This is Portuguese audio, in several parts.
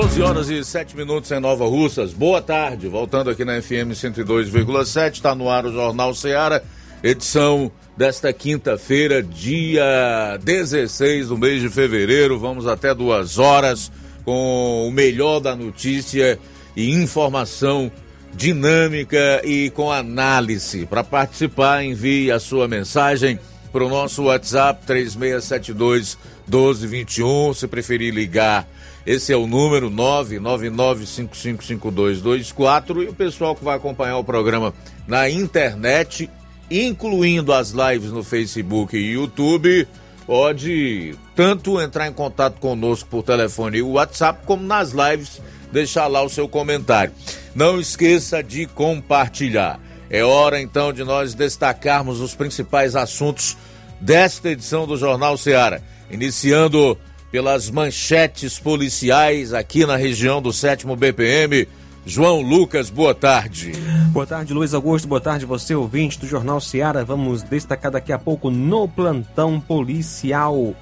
12 horas e 7 minutos em Nova Russas. Boa tarde. Voltando aqui na FM 102,7. Está no ar o Jornal Seara, edição desta quinta-feira, dia 16 do mês de fevereiro. Vamos até duas horas com o melhor da notícia e informação dinâmica e com análise. Para participar, envie a sua mensagem para o nosso WhatsApp 3672 1221. Se preferir ligar esse é o número 999555224 e o pessoal que vai acompanhar o programa na internet, incluindo as lives no Facebook e YouTube, pode tanto entrar em contato conosco por telefone e WhatsApp, como nas lives deixar lá o seu comentário. Não esqueça de compartilhar. É hora então de nós destacarmos os principais assuntos desta edição do Jornal Ceará. Iniciando pelas manchetes policiais aqui na região do 7 BPM. João Lucas, boa tarde. Boa tarde, Luiz Augusto. Boa tarde, você ouvinte do Jornal Seara. Vamos destacar daqui a pouco no plantão policial.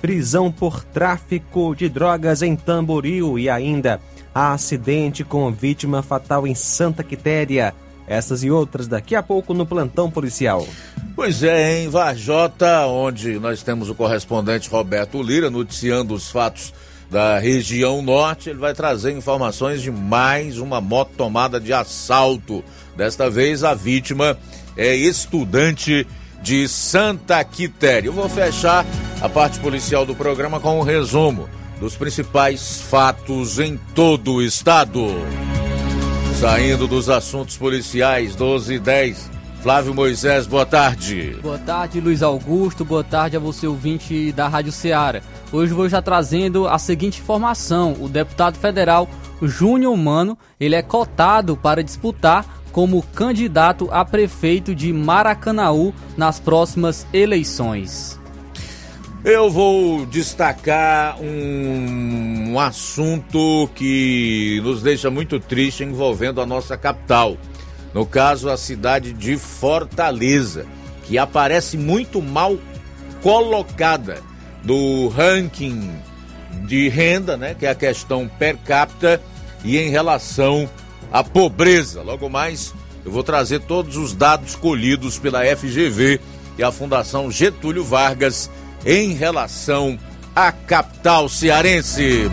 Prisão por tráfico de drogas em Tamboril e ainda acidente com vítima fatal em Santa Quitéria. Essas e outras daqui a pouco no plantão policial. Pois é, em Varjota, onde nós temos o correspondente Roberto Lira noticiando os fatos da região norte, ele vai trazer informações de mais uma moto tomada de assalto. Desta vez a vítima é estudante de Santa Quitéria. Eu vou fechar a parte policial do programa com um resumo dos principais fatos em todo o estado. Saindo dos assuntos policiais, 12 e 10. Flávio Moisés, boa tarde. Boa tarde, Luiz Augusto. Boa tarde a você, ouvinte da Rádio Ceará. Hoje vou já trazendo a seguinte informação: o deputado federal Júnior Mano ele é cotado para disputar como candidato a prefeito de Maracanaú nas próximas eleições. Eu vou destacar um, um, assunto que nos deixa muito triste envolvendo a nossa capital. No caso, a cidade de Fortaleza, que aparece muito mal colocada do ranking de renda, né, que é a questão per capita e em relação à pobreza. Logo mais, eu vou trazer todos os dados colhidos pela FGV e a Fundação Getúlio Vargas em relação à capital cearense.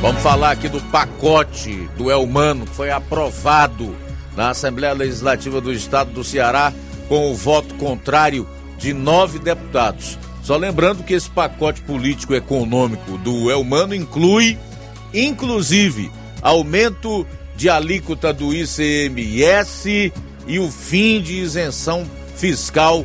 Vamos falar aqui do pacote do Elmano que foi aprovado na Assembleia Legislativa do Estado do Ceará com o voto contrário de nove deputados. Só lembrando que esse pacote político econômico do Elmano inclui, inclusive, aumento de alíquota do ICMS e o fim de isenção fiscal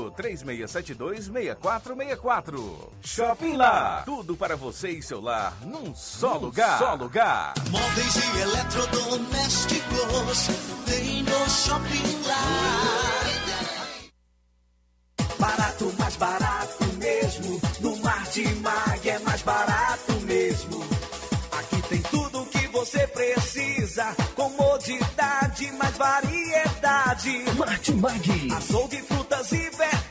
3672 6464. Shopping Lá. Tudo para você e seu lar num só num lugar. Só lugar. Móveis e eletrodomésticos tem no Shopping Lá. Barato, mais barato mesmo. No Martimag é mais barato mesmo. Aqui tem tudo o que você precisa. Comodidade, mais variedade. Martimag. Açougue, frutas e verduras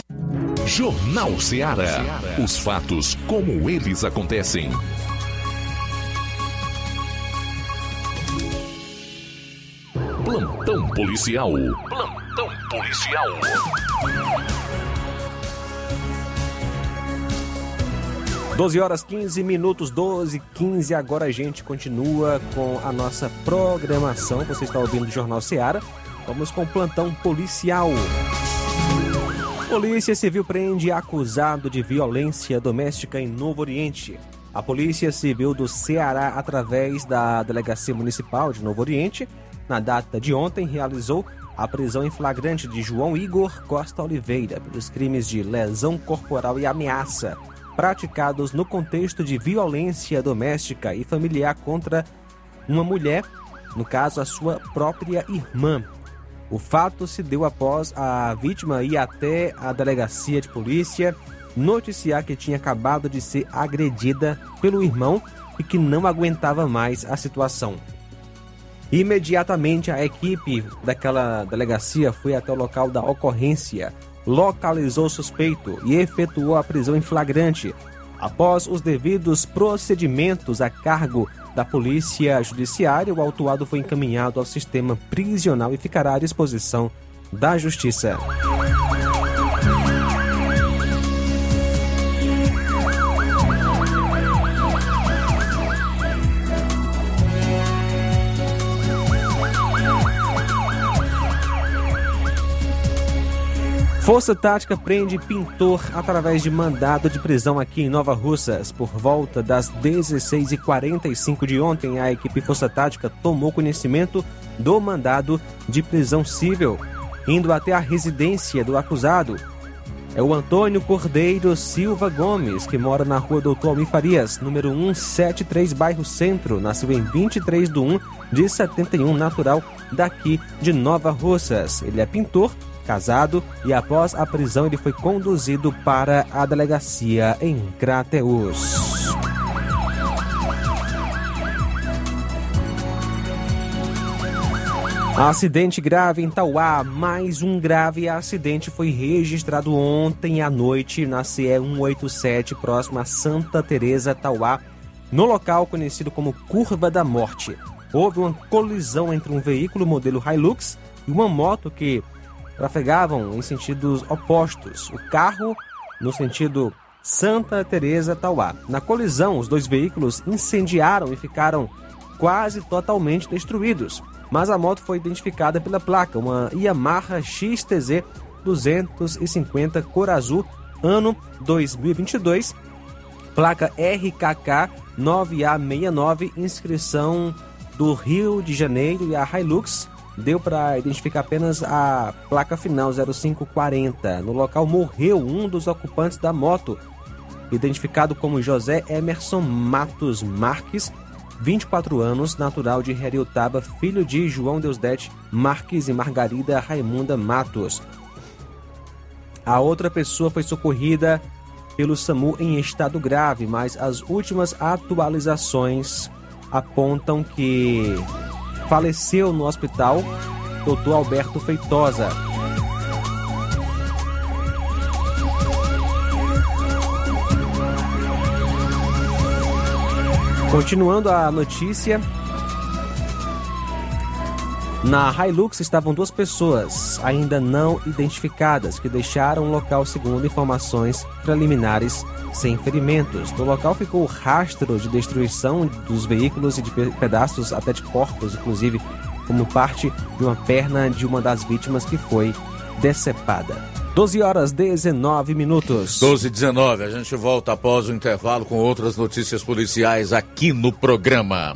Jornal Ceará. Os fatos como eles acontecem. Plantão policial. Plantão policial. Doze horas 15 minutos, 12 15 Agora a gente continua com a nossa programação. Você está ouvindo o Jornal Ceará. Vamos com o plantão policial. Polícia Civil prende acusado de violência doméstica em Novo Oriente. A Polícia Civil do Ceará, através da Delegacia Municipal de Novo Oriente, na data de ontem, realizou a prisão em flagrante de João Igor Costa Oliveira pelos crimes de lesão corporal e ameaça praticados no contexto de violência doméstica e familiar contra uma mulher, no caso a sua própria irmã. O fato se deu após a vítima ir até a delegacia de polícia noticiar que tinha acabado de ser agredida pelo irmão e que não aguentava mais a situação. Imediatamente a equipe daquela delegacia foi até o local da ocorrência, localizou o suspeito e efetuou a prisão em flagrante. Após os devidos procedimentos a cargo da Polícia Judiciária, o autuado foi encaminhado ao sistema prisional e ficará à disposição da Justiça. Força Tática prende pintor através de mandado de prisão aqui em Nova Russas. Por volta das 16h45 de ontem, a equipe Força Tática tomou conhecimento do mandado de prisão civil, indo até a residência do acusado. É o Antônio Cordeiro Silva Gomes, que mora na rua Doutor Almir Farias, número 173, bairro Centro. Nasceu em 23 de 1 de 71, natural daqui de Nova Russas. Ele é pintor casado e após a prisão ele foi conduzido para a delegacia em Crateus. Acidente grave em Tauá. Mais um grave acidente foi registrado ontem à noite na CE 187, próximo a Santa Teresa, Tauá, no local conhecido como Curva da Morte. Houve uma colisão entre um veículo modelo Hilux e uma moto que trafegavam em sentidos opostos. O carro no sentido Santa Teresa, Tauá. Na colisão, os dois veículos incendiaram e ficaram quase totalmente destruídos mas a moto foi identificada pela placa, uma Yamaha XTZ 250 cor azul, ano 2022, placa RKK 9A69, inscrição do Rio de Janeiro e a Hilux deu para identificar apenas a placa final 0540. No local morreu um dos ocupantes da moto, identificado como José Emerson Matos Marques, 24 anos, natural de Heriotaba, filho de João Deusdete Marques e Margarida Raimunda Matos. A outra pessoa foi socorrida pelo SAMU em estado grave, mas as últimas atualizações apontam que faleceu no hospital Dr. Alberto Feitosa. Continuando a notícia, na Hilux estavam duas pessoas ainda não identificadas que deixaram o local segundo informações preliminares sem ferimentos. No local ficou rastro de destruição dos veículos e de pedaços até de corpos, inclusive como parte de uma perna de uma das vítimas que foi decepada. 12 horas 19 minutos. 12 e 19. A gente volta após o intervalo com outras notícias policiais aqui no programa.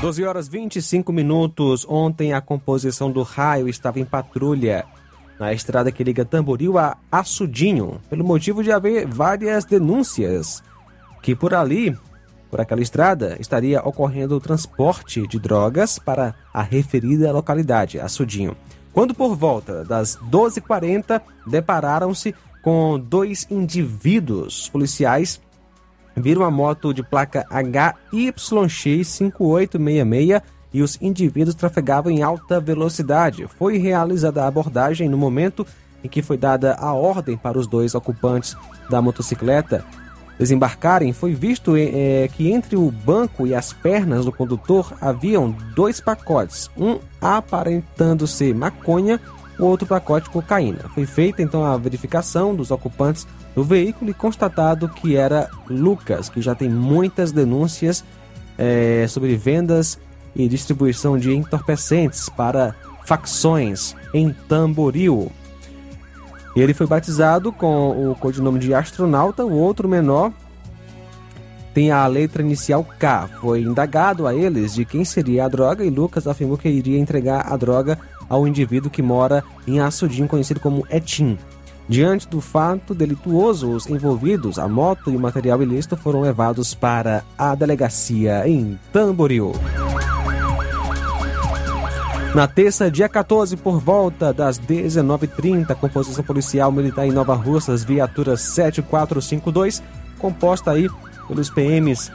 12 horas 25 minutos. Ontem a composição do raio estava em patrulha na estrada que liga Tamboril a Açudinho, pelo motivo de haver várias denúncias que por ali, por aquela estrada, estaria ocorrendo o transporte de drogas para a referida localidade, Açudinho. Quando por volta das 12h40 depararam-se com dois indivíduos policiais viram a moto de placa HYX5866 e os indivíduos trafegavam em alta velocidade. Foi realizada a abordagem no momento em que foi dada a ordem para os dois ocupantes da motocicleta desembarcarem. Foi visto é, que entre o banco e as pernas do condutor haviam dois pacotes, um aparentando ser maconha, o outro pacote cocaína. Foi feita então a verificação dos ocupantes do veículo e constatado que era Lucas, que já tem muitas denúncias é, sobre vendas e distribuição de entorpecentes para facções em Tamboril. Ele foi batizado com o codinome de astronauta, o outro menor tem a letra inicial K. Foi indagado a eles de quem seria a droga e Lucas afirmou que iria entregar a droga ao indivíduo que mora em Açudinho, conhecido como Etim. Diante do fato delituoso, os envolvidos, a moto e o material ilícito foram levados para a delegacia em Tamboril. Na terça, dia 14, por volta das 19h30, composição policial militar em Nova Russas, viatura 7452, composta aí pelos PMs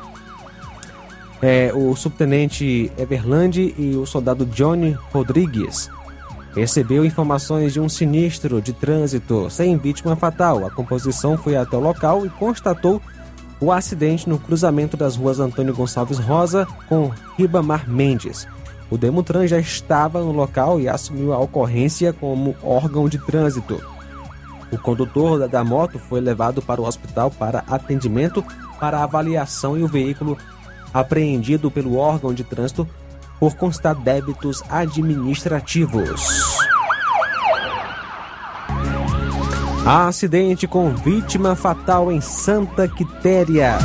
é, o subtenente Everland e o soldado Johnny Rodrigues recebeu informações de um sinistro de trânsito sem vítima fatal. A composição foi até o local e constatou o acidente no cruzamento das ruas Antônio Gonçalves Rosa com Ribamar Mendes. O Demutran já estava no local e assumiu a ocorrência como órgão de trânsito. O condutor da- moto foi levado para o hospital para atendimento para avaliação e o veículo apreendido pelo órgão de trânsito por constar débitos administrativos. Acidente com vítima fatal em Santa Quitéria.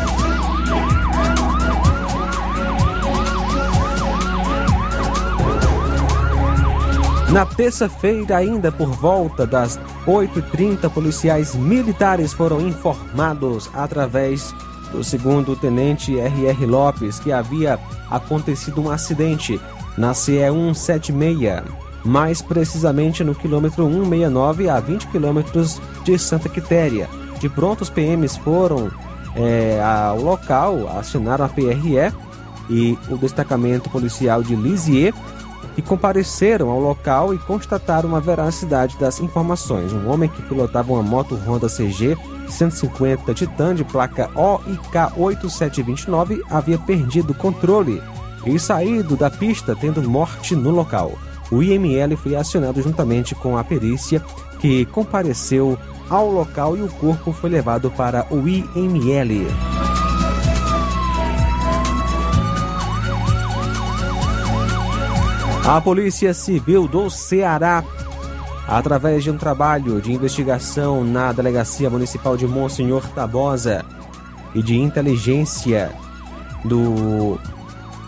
Na terça-feira, ainda por volta das 8h30, policiais militares foram informados através do segundo tenente R.R. Lopes que havia acontecido um acidente na CE 176, mais precisamente no quilômetro 169 a 20 quilômetros de Santa Quitéria. De pronto, os PMs foram eh, ao local, acionaram a PRE e o destacamento policial de Lisieux e compareceram ao local e constataram a veracidade das informações. Um homem que pilotava uma moto Honda CG 150 Titan de placa OIK 8729 havia perdido o controle e saído da pista, tendo morte no local. O IML foi acionado juntamente com a perícia, que compareceu ao local e o corpo foi levado para o IML. A Polícia Civil do Ceará, através de um trabalho de investigação na Delegacia Municipal de Monsenhor Tabosa e de inteligência do,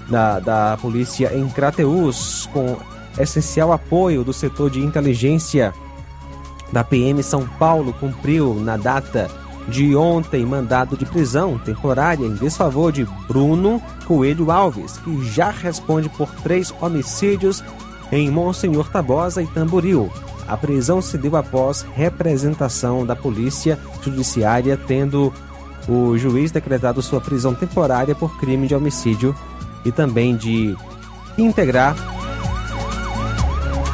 da, da Polícia em Crateús, com essencial apoio do setor de inteligência da PM São Paulo, cumpriu na data de ontem mandado de prisão temporária em desfavor de Bruno Coelho Alves, que já responde por três homicídios em Monsenhor Tabosa e Tamboril. A prisão se deu após representação da Polícia Judiciária, tendo o juiz decretado sua prisão temporária por crime de homicídio e também de integrar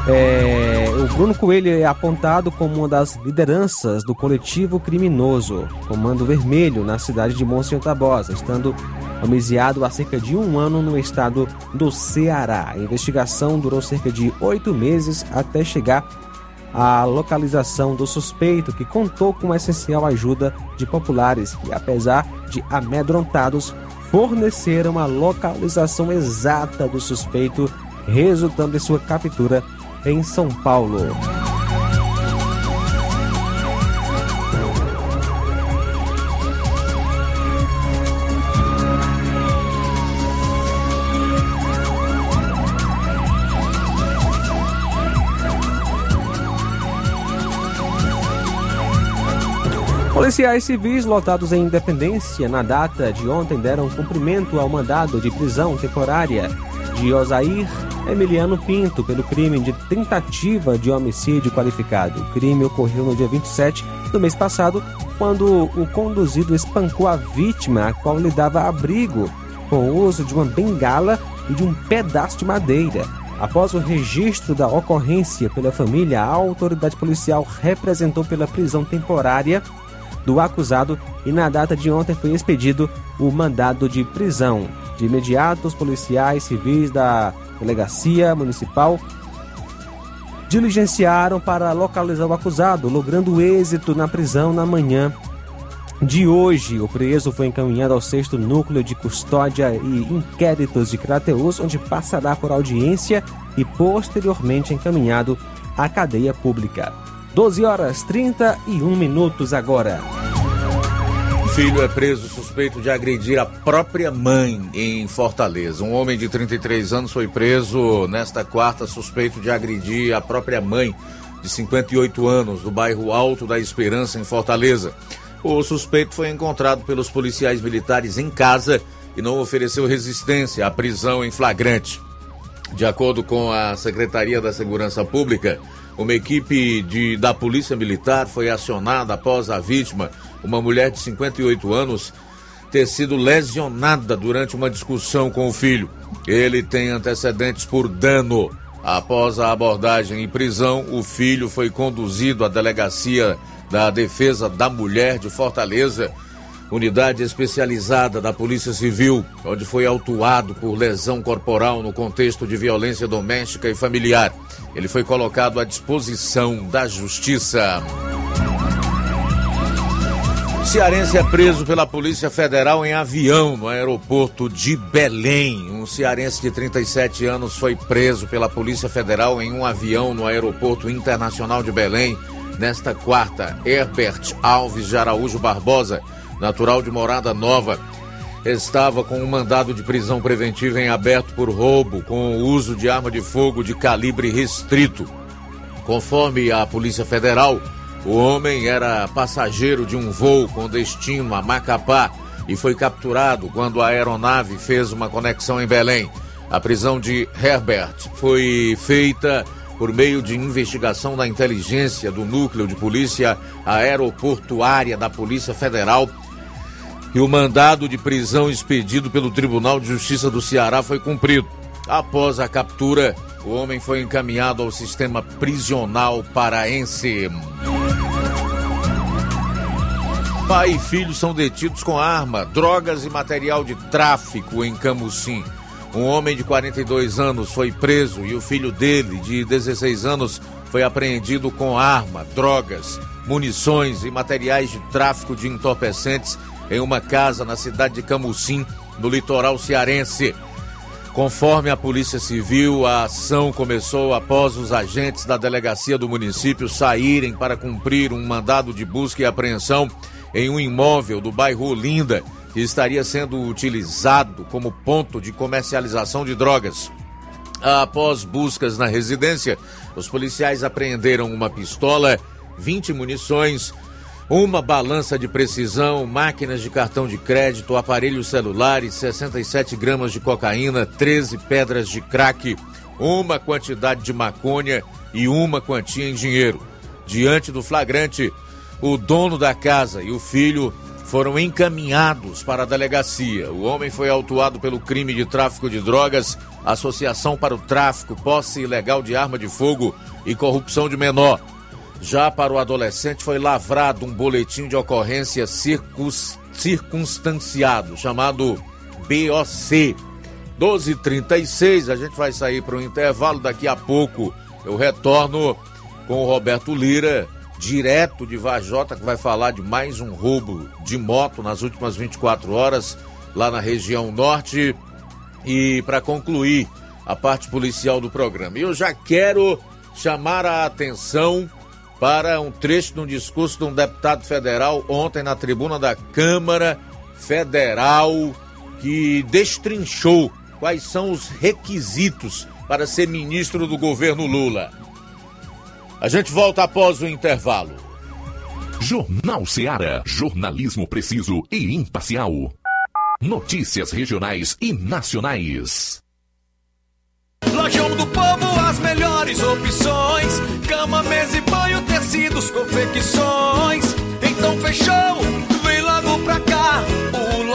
é, o Bruno Coelho é apontado como uma das lideranças do coletivo criminoso Comando Vermelho na cidade de Monsenhor Tabosa, estando homiciado há cerca de um ano no estado do Ceará. A investigação durou cerca de oito meses até chegar à localização do suspeito, que contou com a essencial ajuda de populares que, apesar de amedrontados, forneceram a localização exata do suspeito, resultando em sua captura em São Paulo. Policiais civis lotados em Independência na data de ontem deram cumprimento ao mandado de prisão temporária de Osair Emiliano Pinto pelo crime de tentativa de homicídio qualificado. O crime ocorreu no dia 27 do mês passado, quando o conduzido espancou a vítima, a qual lhe dava abrigo, com o uso de uma bengala e de um pedaço de madeira. Após o registro da ocorrência pela família, a autoridade policial representou pela prisão temporária do acusado e na data de ontem foi expedido o mandado de prisão. De imediato, os policiais civis da delegacia municipal diligenciaram para localizar o acusado, logrando êxito na prisão na manhã de hoje. O preso foi encaminhado ao sexto núcleo de custódia e inquéritos de Crateus, onde passará por audiência e posteriormente encaminhado à cadeia pública. 12 horas 31 minutos agora. Filho é preso suspeito de agredir a própria mãe em Fortaleza. Um homem de 33 anos foi preso nesta quarta suspeito de agredir a própria mãe de 58 anos do bairro Alto da Esperança em Fortaleza. O suspeito foi encontrado pelos policiais militares em casa e não ofereceu resistência à prisão em flagrante. De acordo com a Secretaria da Segurança Pública, uma equipe de, da Polícia Militar foi acionada após a vítima, uma mulher de 58 anos, ter sido lesionada durante uma discussão com o filho. Ele tem antecedentes por dano. Após a abordagem em prisão, o filho foi conduzido à delegacia da Defesa da Mulher de Fortaleza, unidade especializada da Polícia Civil, onde foi autuado por lesão corporal no contexto de violência doméstica e familiar. Ele foi colocado à disposição da Justiça. Cearense é preso pela Polícia Federal em avião no aeroporto de Belém. Um cearense de 37 anos foi preso pela Polícia Federal em um avião no aeroporto internacional de Belém nesta quarta. Herbert Alves de Araújo Barbosa, natural de Morada Nova, estava com um mandado de prisão preventiva em aberto por roubo com o uso de arma de fogo de calibre restrito. Conforme a Polícia Federal, o homem era passageiro de um voo com destino a Macapá e foi capturado quando a aeronave fez uma conexão em Belém. A prisão de Herbert foi feita por meio de investigação da inteligência do Núcleo de Polícia Aeroportuária da Polícia Federal. E o mandado de prisão expedido pelo Tribunal de Justiça do Ceará foi cumprido. Após a captura, o homem foi encaminhado ao sistema prisional paraense. Pai e filho são detidos com arma, drogas e material de tráfico em Camusim. Um homem de 42 anos foi preso e o filho dele, de 16 anos, foi apreendido com arma, drogas, munições e materiais de tráfico de entorpecentes em uma casa na cidade de Camusim, no litoral cearense. Conforme a Polícia Civil, a ação começou após os agentes da delegacia do município saírem para cumprir um mandado de busca e apreensão em um imóvel do bairro Olinda, que estaria sendo utilizado como ponto de comercialização de drogas. Após buscas na residência, os policiais apreenderam uma pistola, 20 munições, uma balança de precisão, máquinas de cartão de crédito, aparelhos celulares, 67 gramas de cocaína, 13 pedras de crack, uma quantidade de maconha e uma quantia em dinheiro. Diante do flagrante, o dono da casa e o filho foram encaminhados para a delegacia. O homem foi autuado pelo crime de tráfico de drogas, associação para o tráfico, posse ilegal de arma de fogo e corrupção de menor. Já para o adolescente foi lavrado um boletim de ocorrência circus, circunstanciado, chamado BOC. 12h36, a gente vai sair para o intervalo. Daqui a pouco eu retorno com o Roberto Lira direto de Vajota, que vai falar de mais um roubo de moto nas últimas 24 horas, lá na região norte. E para concluir a parte policial do programa, eu já quero chamar a atenção para um trecho de um discurso de um deputado federal ontem na tribuna da Câmara Federal que destrinchou quais são os requisitos para ser ministro do governo Lula. A gente volta após o intervalo. Jornal Seara. Jornalismo preciso e imparcial. Notícias regionais e nacionais. Lojão do Povo, as melhores opções: cama, mesa e banho, tecidos, confecções. Então fechou,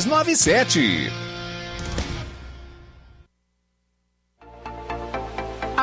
6297.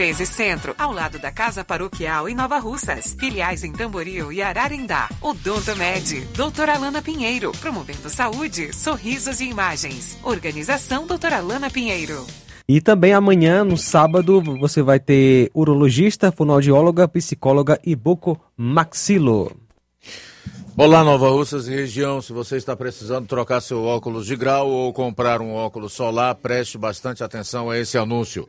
13 Centro, ao lado da Casa Paroquial em Nova Russas. Filiais em Tamboril e Ararindá. Odonto Med, doutora Alana Pinheiro, promovendo saúde, sorrisos e imagens. Organização doutora Alana Pinheiro. E também amanhã, no sábado, você vai ter urologista, fonoaudióloga, psicóloga e bucomaxilo. Olá, Nova Russas e região. Se você está precisando trocar seu óculos de grau ou comprar um óculos solar, preste bastante atenção a esse anúncio.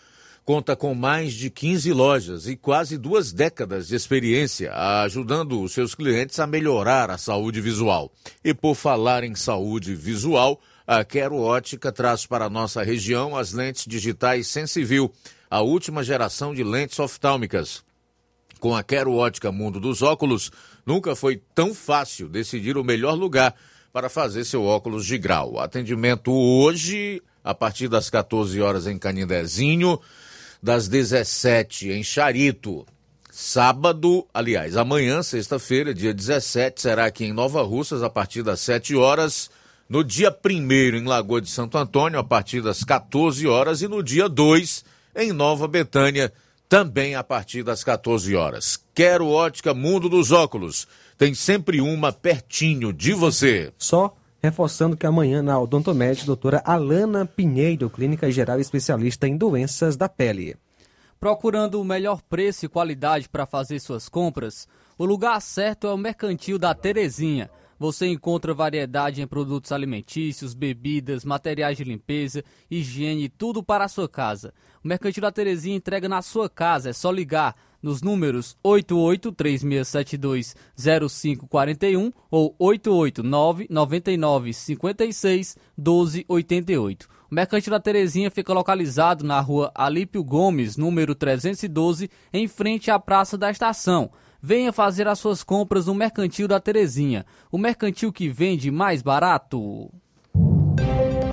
conta com mais de 15 lojas e quase duas décadas de experiência, ajudando os seus clientes a melhorar a saúde visual. E por falar em saúde visual, a Quero Ótica traz para nossa região as lentes digitais Sensivil, a última geração de lentes oftálmicas. Com a Quero Ótica Mundo dos Óculos, nunca foi tão fácil decidir o melhor lugar para fazer seu óculos de grau. Atendimento hoje, a partir das 14 horas em Canindezinho, das 17 em Charito. Sábado, aliás, amanhã, sexta-feira, dia 17, será aqui em Nova Russas, a partir das 7 horas. No dia 1 em Lagoa de Santo Antônio, a partir das 14 horas. E no dia 2, em Nova Betânia, também a partir das 14 horas. Quero ótica Mundo dos Óculos. Tem sempre uma pertinho de você. Só reforçando que amanhã na Odontomed, doutora Alana Pinheiro, clínica geral especialista em doenças da pele. Procurando o melhor preço e qualidade para fazer suas compras, o lugar certo é o Mercantil da Terezinha. Você encontra variedade em produtos alimentícios, bebidas, materiais de limpeza, higiene, tudo para a sua casa. O Mercantil da Terezinha entrega na sua casa, é só ligar nos números 8836720541 ou 88999561288. O Mercantil da Terezinha fica localizado na rua Alípio Gomes, número 312, em frente à Praça da Estação. Venha fazer as suas compras no Mercantil da Terezinha, o mercantil que vende mais barato.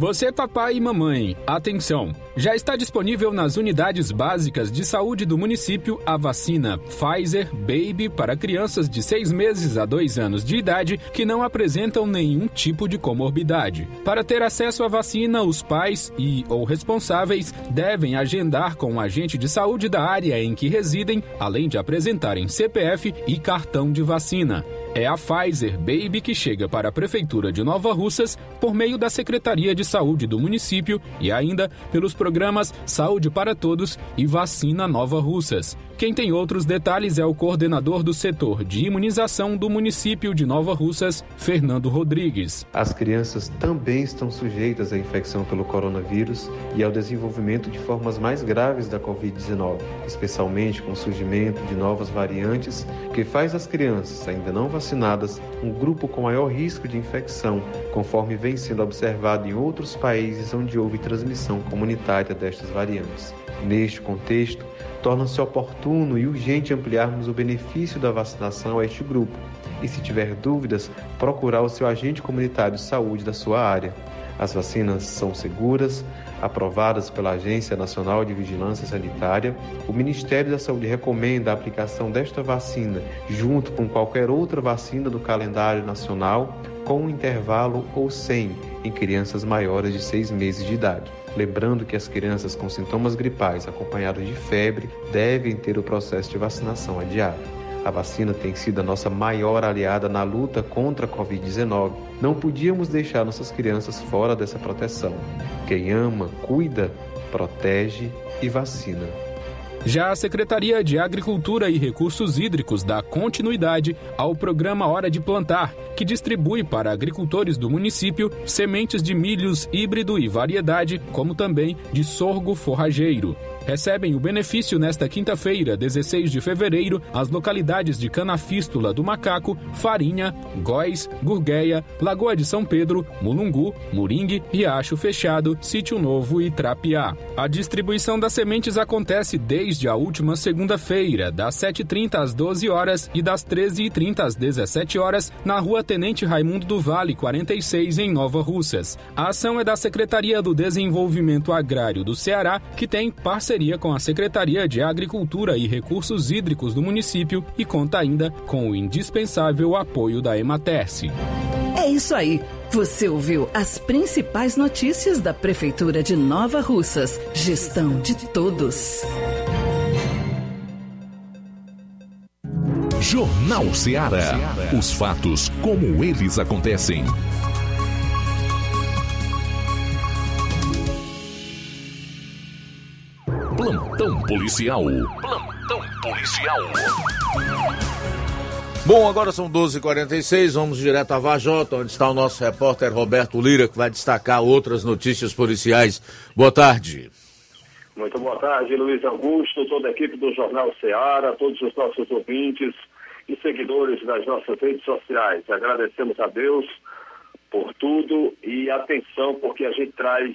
Você, papai e mamãe, atenção! Já está disponível nas unidades básicas de saúde do município a vacina Pfizer Baby para crianças de 6 meses a 2 anos de idade que não apresentam nenhum tipo de comorbidade. Para ter acesso à vacina, os pais e ou responsáveis devem agendar com um agente de saúde da área em que residem, além de apresentarem CPF e cartão de vacina. É a Pfizer Baby que chega para a Prefeitura de Nova Russas por meio da Secretaria de Saúde do município e ainda pelos programas Saúde para Todos e Vacina Nova Russas. Quem tem outros detalhes é o coordenador do setor de imunização do município de Nova Russas, Fernando Rodrigues. As crianças também estão sujeitas à infecção pelo coronavírus e ao desenvolvimento de formas mais graves da Covid-19, especialmente com o surgimento de novas variantes que faz as crianças ainda não vacinadas um grupo com maior risco de infecção, conforme vem sendo observado em outros países onde houve transmissão comunitária destas variantes. Neste contexto, torna-se oportuno e urgente ampliarmos o benefício da vacinação a este grupo e, se tiver dúvidas, procurar o seu agente comunitário de saúde da sua área. As vacinas são seguras, aprovadas pela Agência Nacional de Vigilância Sanitária. O Ministério da Saúde recomenda a aplicação desta vacina junto com qualquer outra vacina do calendário nacional, com intervalo ou sem, em crianças maiores de seis meses de idade. Lembrando que as crianças com sintomas gripais acompanhados de febre devem ter o processo de vacinação adiado. A vacina tem sido a nossa maior aliada na luta contra a Covid-19. Não podíamos deixar nossas crianças fora dessa proteção. Quem ama, cuida, protege e vacina. Já a Secretaria de Agricultura e Recursos Hídricos dá continuidade ao programa Hora de Plantar, que distribui para agricultores do município sementes de milhos híbrido e variedade, como também de sorgo forrageiro recebem o benefício nesta quinta-feira, 16 de fevereiro, as localidades de Canafístula do Macaco, Farinha, Góis, Gurgueia, Lagoa de São Pedro, Mulungu, Moringue, Riacho Fechado, Sítio Novo e Trapiá. A distribuição das sementes acontece desde a última segunda-feira, das 7h30 às 12 horas e das 13h30 às 17 horas, na rua Tenente Raimundo do Vale, 46, em Nova Russas. A ação é da Secretaria do Desenvolvimento Agrário do Ceará, que tem parceria parceria com a Secretaria de Agricultura e Recursos Hídricos do município e conta ainda com o indispensável apoio da Ematerce. É isso aí. Você ouviu as principais notícias da Prefeitura de Nova Russas. Gestão de todos. Jornal Ceará. Os fatos como eles acontecem. Plantão policial. Plantão policial. Bom, agora são 12h46, vamos direto a Vajota, onde está o nosso repórter Roberto Lira, que vai destacar outras notícias policiais. Boa tarde. Muito boa tarde, Luiz Augusto, toda a equipe do Jornal Ceará, todos os nossos ouvintes e seguidores das nossas redes sociais. Agradecemos a Deus por tudo e atenção, porque a gente traz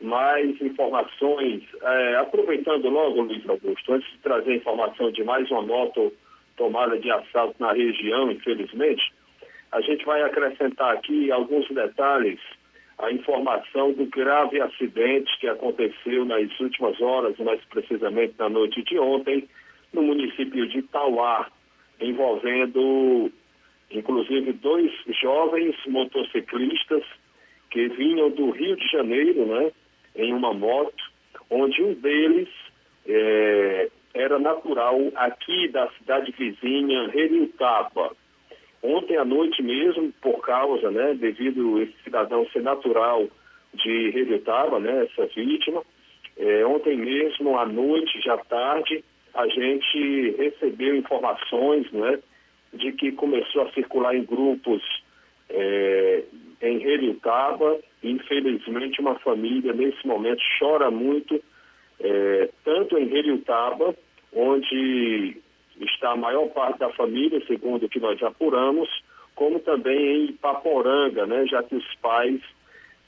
mais informações, é, aproveitando logo, Luiz Augusto, antes de trazer informação de mais uma moto tomada de assalto na região, infelizmente, a gente vai acrescentar aqui alguns detalhes, a informação do grave acidente que aconteceu nas últimas horas, mais precisamente na noite de ontem, no município de Tauá, envolvendo inclusive dois jovens motociclistas que vinham do Rio de Janeiro, né, em uma moto, onde um deles é, era natural aqui da cidade vizinha, Reriutaba. Ontem à noite mesmo, por causa, né, devido esse cidadão ser natural de Reriutaba, né, essa vítima, é, ontem mesmo à noite, já tarde, a gente recebeu informações, né, de que começou a circular em grupos é, Relutaba. Infelizmente, uma família nesse momento chora muito, é, tanto em Relutaba, onde está a maior parte da família, segundo o que nós apuramos, como também em Ipaporanga, né, já que os pais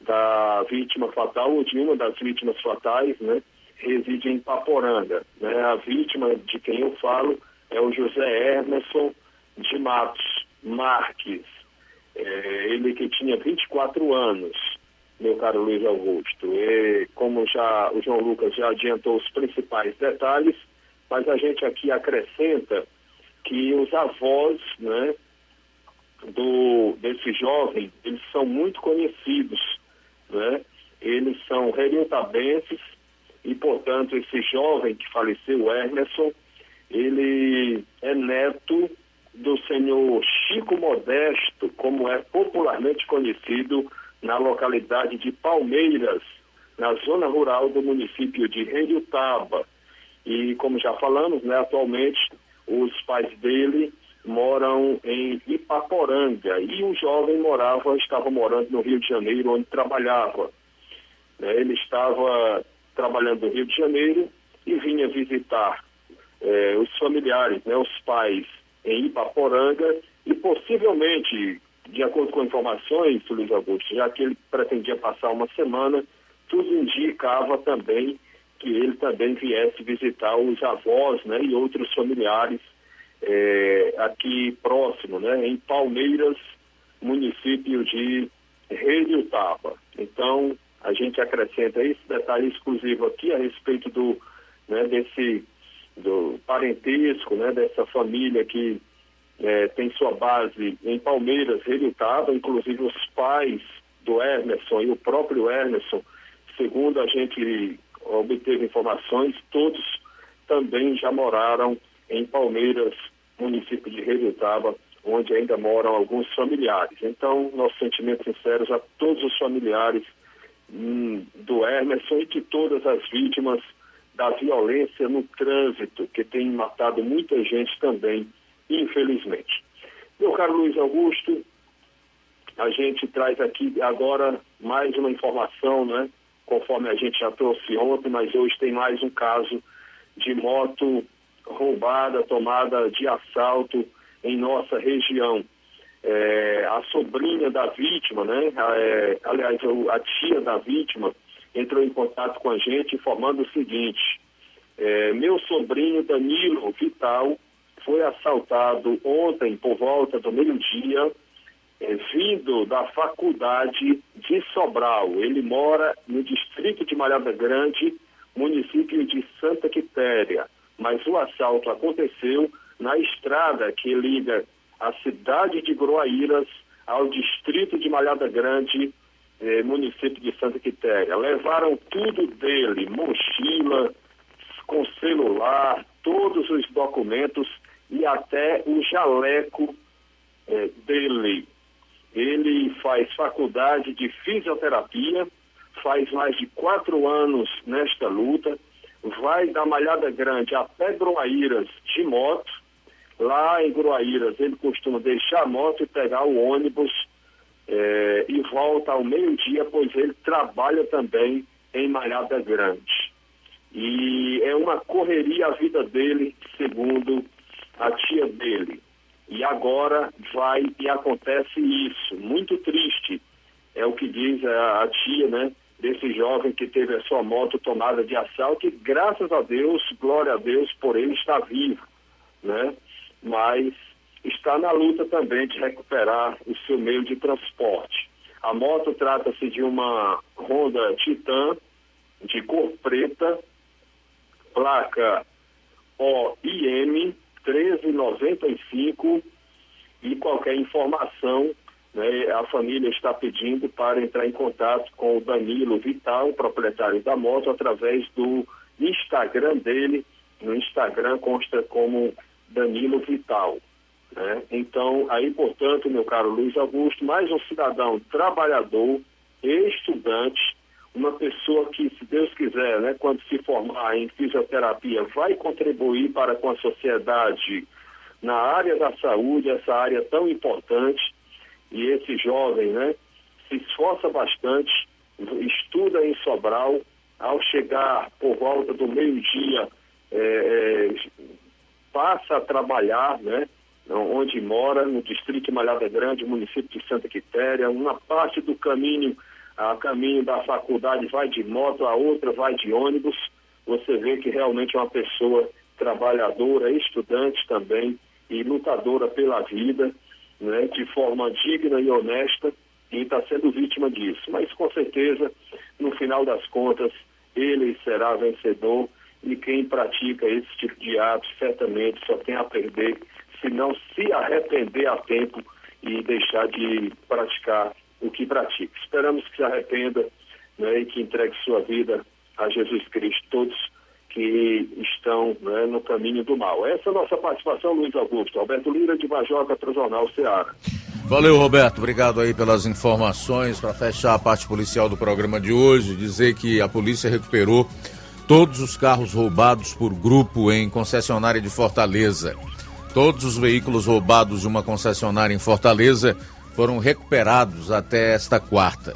da vítima fatal, ou de uma das vítimas fatais, né, reside em Ipaporanga. Né? A vítima de quem eu falo é o José Emerson de Matos Marques, é, ele que tinha 24 anos. meu caro Luiz Augusto. E como já o João Lucas já adiantou os principais detalhes, mas a gente aqui acrescenta que os avós, né, do desse jovem, eles são muito conhecidos, né? Eles são rerintabenses e, portanto, esse jovem que faleceu, Emerson, ele é neto do senhor Chico Modesto, como é popularmente conhecido na localidade de Palmeiras, na zona rural do município de Reiutaba. E como já falamos, né, atualmente os pais dele moram em Ipaporanga e o jovem morava, estava morando no Rio de Janeiro, onde trabalhava. Né, ele estava trabalhando no Rio de Janeiro e vinha visitar eh, os familiares, né, os pais em Ipaporanga e possivelmente, de acordo com informações, Luiz Augusto, já que ele pretendia passar uma semana, tudo indicava também que ele também viesse visitar os avós né, e outros familiares eh, aqui próximo, né, em Palmeiras, município de Reiutaba. Então, a gente acrescenta esse detalhe exclusivo aqui a respeito do, né, desse do parentesco, né, dessa família que é, tem sua base em Palmeiras, Relutado, inclusive os pais do Emerson e o próprio Emerson, segundo a gente obteve informações, todos também já moraram em Palmeiras, município de Relutaba, onde ainda moram alguns familiares. Então, nossos sentimentos sinceros a todos os familiares hum, do Emerson e de todas as vítimas da violência no trânsito, que tem matado muita gente também, infelizmente. Meu caro Luiz Augusto, a gente traz aqui agora mais uma informação, né? Conforme a gente já trouxe ontem, mas hoje tem mais um caso de moto roubada, tomada de assalto em nossa região. É, a sobrinha da vítima, né? É, aliás, a tia da vítima, entrou em contato com a gente informando o seguinte: é, meu sobrinho Danilo Vital foi assaltado ontem por volta do meio-dia, é, vindo da faculdade de Sobral. Ele mora no distrito de Malhada Grande, município de Santa Quitéria. Mas o assalto aconteceu na estrada que liga a cidade de Groaíras ao distrito de Malhada Grande, eh, município de Santa Quitéria. Levaram tudo dele, mochila, com celular, todos os documentos e até o jaleco eh, dele. Ele faz faculdade de fisioterapia, faz mais de quatro anos nesta luta, vai da Malhada Grande até Groaíras de moto. Lá em Groaíras ele costuma deixar a moto e pegar o ônibus é, e volta ao meio-dia, pois ele trabalha também em Malhada Grande. E é uma correria a vida dele, segundo a tia dele. E agora vai e acontece isso. Muito triste. É o que diz a, a tia, né? Desse jovem que teve a sua moto tomada de assalto e graças a Deus, glória a Deus, por ele estar vivo, né? Mas está na luta também de recuperar o seu meio de transporte. A moto trata-se de uma Honda Titan de cor preta, placa OIM 1395 e qualquer informação né, a família está pedindo para entrar em contato com o Danilo Vital, proprietário da moto, através do Instagram dele. No Instagram consta como Danilo Vital. Né? Então, aí, portanto, meu caro Luiz Augusto, mais um cidadão trabalhador, estudante, uma pessoa que, se Deus quiser, né, quando se formar em fisioterapia, vai contribuir para com a sociedade na área da saúde, essa área tão importante, e esse jovem, né, se esforça bastante, estuda em Sobral, ao chegar por volta do meio-dia, é, passa a trabalhar, né, onde mora, no distrito de Malhada Grande, município de Santa Quitéria. Uma parte do caminho, a caminho da faculdade vai de moto, a outra vai de ônibus. Você vê que realmente é uma pessoa trabalhadora, estudante também e lutadora pela vida, né, de forma digna e honesta. e está sendo vítima disso. Mas com certeza, no final das contas, ele será vencedor e quem pratica esse tipo de ato certamente só tem a perder se não se arrepender a tempo e deixar de praticar o que pratica. Esperamos que se arrependa né, e que entregue sua vida a Jesus Cristo, todos que estão né, no caminho do mal. Essa é a nossa participação, Luiz Augusto. Alberto Lira, de Bajoca, para Jornal Ceará. Valeu, Roberto. Obrigado aí pelas informações. Para fechar a parte policial do programa de hoje, dizer que a polícia recuperou todos os carros roubados por grupo em concessionária de Fortaleza. Todos os veículos roubados de uma concessionária em Fortaleza foram recuperados até esta quarta.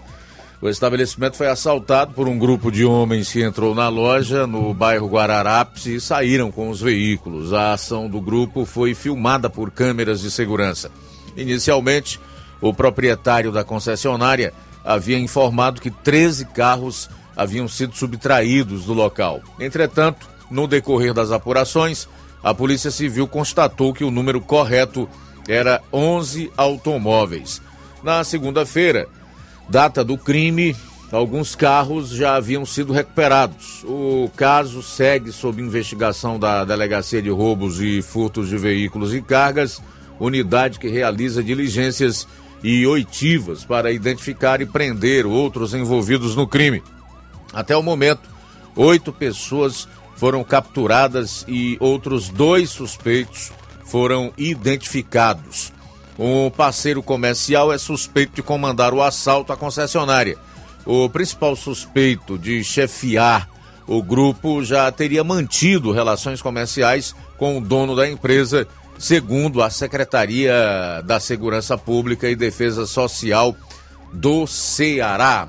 O estabelecimento foi assaltado por um grupo de homens que entrou na loja no bairro Guararapes e saíram com os veículos. A ação do grupo foi filmada por câmeras de segurança. Inicialmente, o proprietário da concessionária havia informado que 13 carros haviam sido subtraídos do local. Entretanto, no decorrer das apurações, a Polícia Civil constatou que o número correto era 11 automóveis. Na segunda-feira, data do crime, alguns carros já haviam sido recuperados. O caso segue sob investigação da Delegacia de Roubos e Furtos de Veículos e Cargas, unidade que realiza diligências e oitivas para identificar e prender outros envolvidos no crime. Até o momento, oito pessoas foram capturadas e outros dois suspeitos foram identificados. Um parceiro comercial é suspeito de comandar o assalto à concessionária. O principal suspeito de chefiar o grupo já teria mantido relações comerciais com o dono da empresa, segundo a Secretaria da Segurança Pública e Defesa Social do Ceará.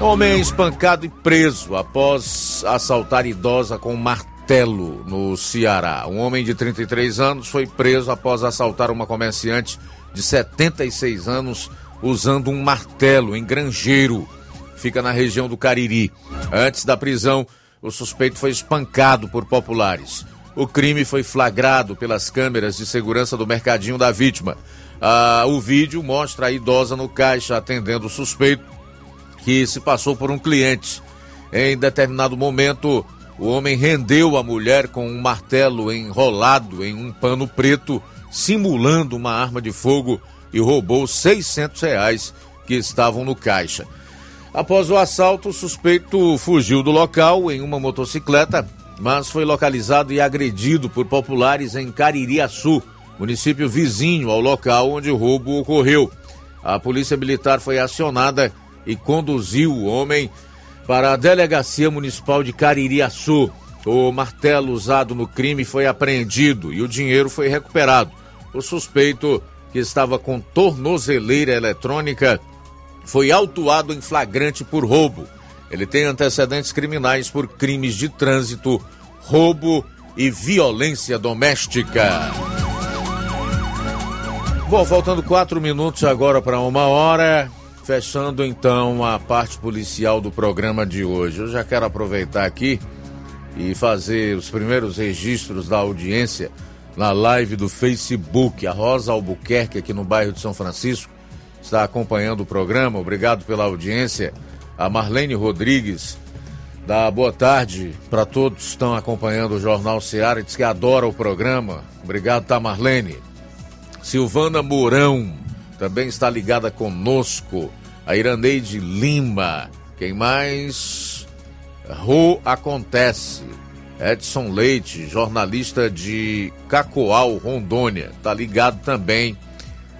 Homem espancado e preso após assaltar idosa com martelo Martelo, no Ceará. Um homem de 33 anos foi preso após assaltar uma comerciante de 76 anos usando um martelo em Grangeiro. Fica na região do Cariri. Antes da prisão, o suspeito foi espancado por populares. O crime foi flagrado pelas câmeras de segurança do mercadinho da vítima. Ah, o vídeo mostra a idosa no caixa atendendo o suspeito, que se passou por um cliente. Em determinado momento, o homem rendeu a mulher com um martelo enrolado em um pano preto, simulando uma arma de fogo e roubou 600 reais que estavam no caixa. Após o assalto, o suspeito fugiu do local em uma motocicleta, mas foi localizado e agredido por populares em Caririaçu, município vizinho ao local onde o roubo ocorreu. A polícia militar foi acionada e conduziu o homem para a Delegacia Municipal de Caririaçu. O martelo usado no crime foi apreendido e o dinheiro foi recuperado. O suspeito, que estava com tornozeleira eletrônica, foi autuado em flagrante por roubo. Ele tem antecedentes criminais por crimes de trânsito, roubo e violência doméstica. Bom, faltando quatro minutos agora para uma hora. Fechando então a parte policial do programa de hoje. Eu já quero aproveitar aqui e fazer os primeiros registros da audiência na live do Facebook. A Rosa Albuquerque, aqui no bairro de São Francisco, está acompanhando o programa. Obrigado pela audiência. A Marlene Rodrigues, da boa tarde para todos que estão acompanhando o Jornal Seara, diz que adora o programa. Obrigado, tá, Marlene? Silvana Mourão também está ligada conosco. A Iraneide Lima. Quem mais? Ro Acontece. Edson Leite, jornalista de Cacoal, Rondônia. Está ligado também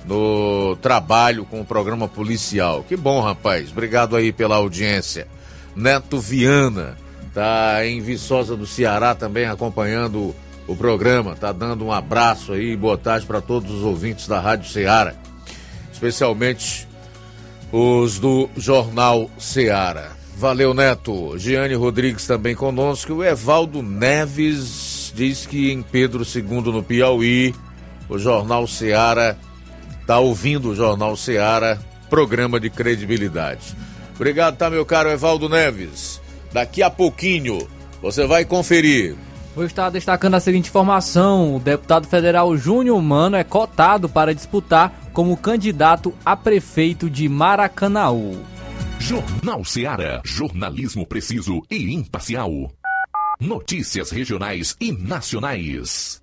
no trabalho com o programa policial. Que bom, rapaz. Obrigado aí pela audiência. Neto Viana tá em Viçosa do Ceará também acompanhando o programa. Tá dando um abraço aí, boa tarde para todos os ouvintes da Rádio Ceará especialmente os do Jornal Seara. Valeu, Neto. Giane Rodrigues também conosco. O Evaldo Neves diz que em Pedro II, no Piauí, o Jornal Seara está ouvindo o Jornal Seara, programa de credibilidade. Obrigado, tá, meu caro Evaldo Neves. Daqui a pouquinho você vai conferir. Vou estar destacando a seguinte informação: o deputado federal Júnior Mano é cotado para disputar como candidato a prefeito de Maracanaú. Jornal Seara. Jornalismo preciso e imparcial. Notícias regionais e nacionais.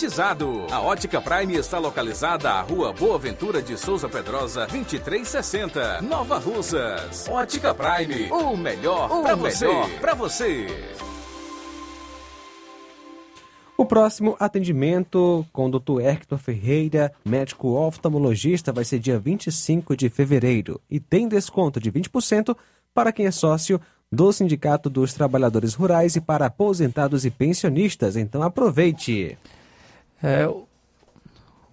A Ótica Prime está localizada à Rua Boa Ventura de Souza Pedrosa, 2360, Nova Russas. Ótica Prime, o melhor para você. Pra você. O próximo atendimento com o Dr. Hector Ferreira, médico oftalmologista, vai ser dia 25 de fevereiro e tem desconto de 20% para quem é sócio do Sindicato dos Trabalhadores Rurais e para aposentados e pensionistas. Então aproveite. É,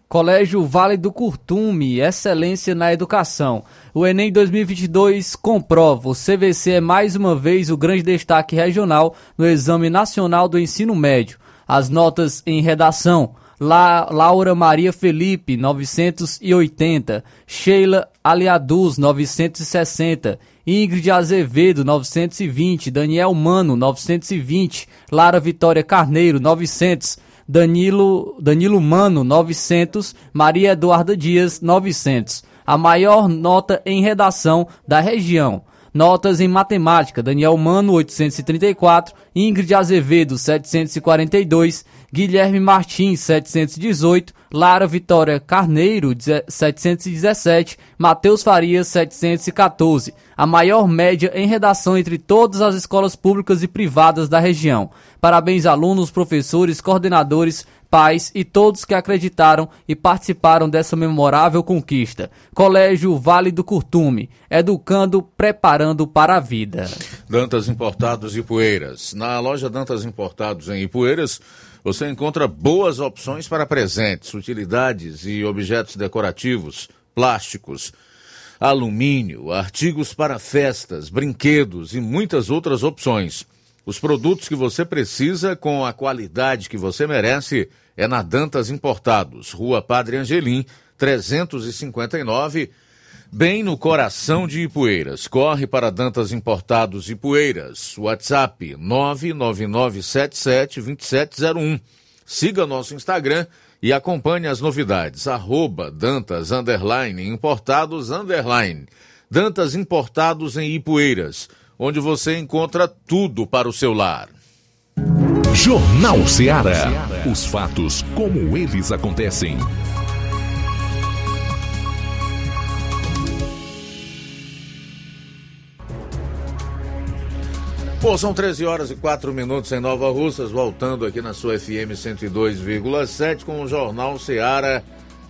Colégio Vale do Curtume, excelência na educação. O Enem 2022 comprova. O CVC é mais uma vez o grande destaque regional no Exame Nacional do Ensino Médio. As notas em redação. La Laura Maria Felipe, 980. Sheila Aliaduz, 960. Ingrid Azevedo, 920. Daniel Mano, 920. Lara Vitória Carneiro, 900. Danilo, Danilo Mano, 900, Maria Eduarda Dias, 900. A maior nota em redação da região. Notas em matemática: Daniel Mano, 834, Ingrid Azevedo, 742, Guilherme Martins, 718, Lara Vitória Carneiro, 717, Matheus Farias, 714. A maior média em redação entre todas as escolas públicas e privadas da região. Parabéns, alunos, professores, coordenadores, pais e todos que acreditaram e participaram dessa memorável conquista. Colégio Vale do Curtume, educando, preparando para a vida. Dantas Importados e Poeiras. Na loja Dantas Importados em Ipueiras, você encontra boas opções para presentes, utilidades e objetos decorativos, plásticos, alumínio, artigos para festas, brinquedos e muitas outras opções. Os produtos que você precisa com a qualidade que você merece é na Dantas Importados, Rua Padre Angelim, 359, bem no coração de Ipueiras. Corre para Dantas Importados Ipueiras. WhatsApp 999772701. Siga nosso Instagram e acompanhe as novidades. Arroba Dantas Importados. Dantas Importados em Ipueiras onde você encontra tudo para o seu lar. Jornal Ceará. Os fatos como eles acontecem. Bom, são 13 horas e 4 minutos em Nova Russas, voltando aqui na sua FM 102,7 com o Jornal Ceará,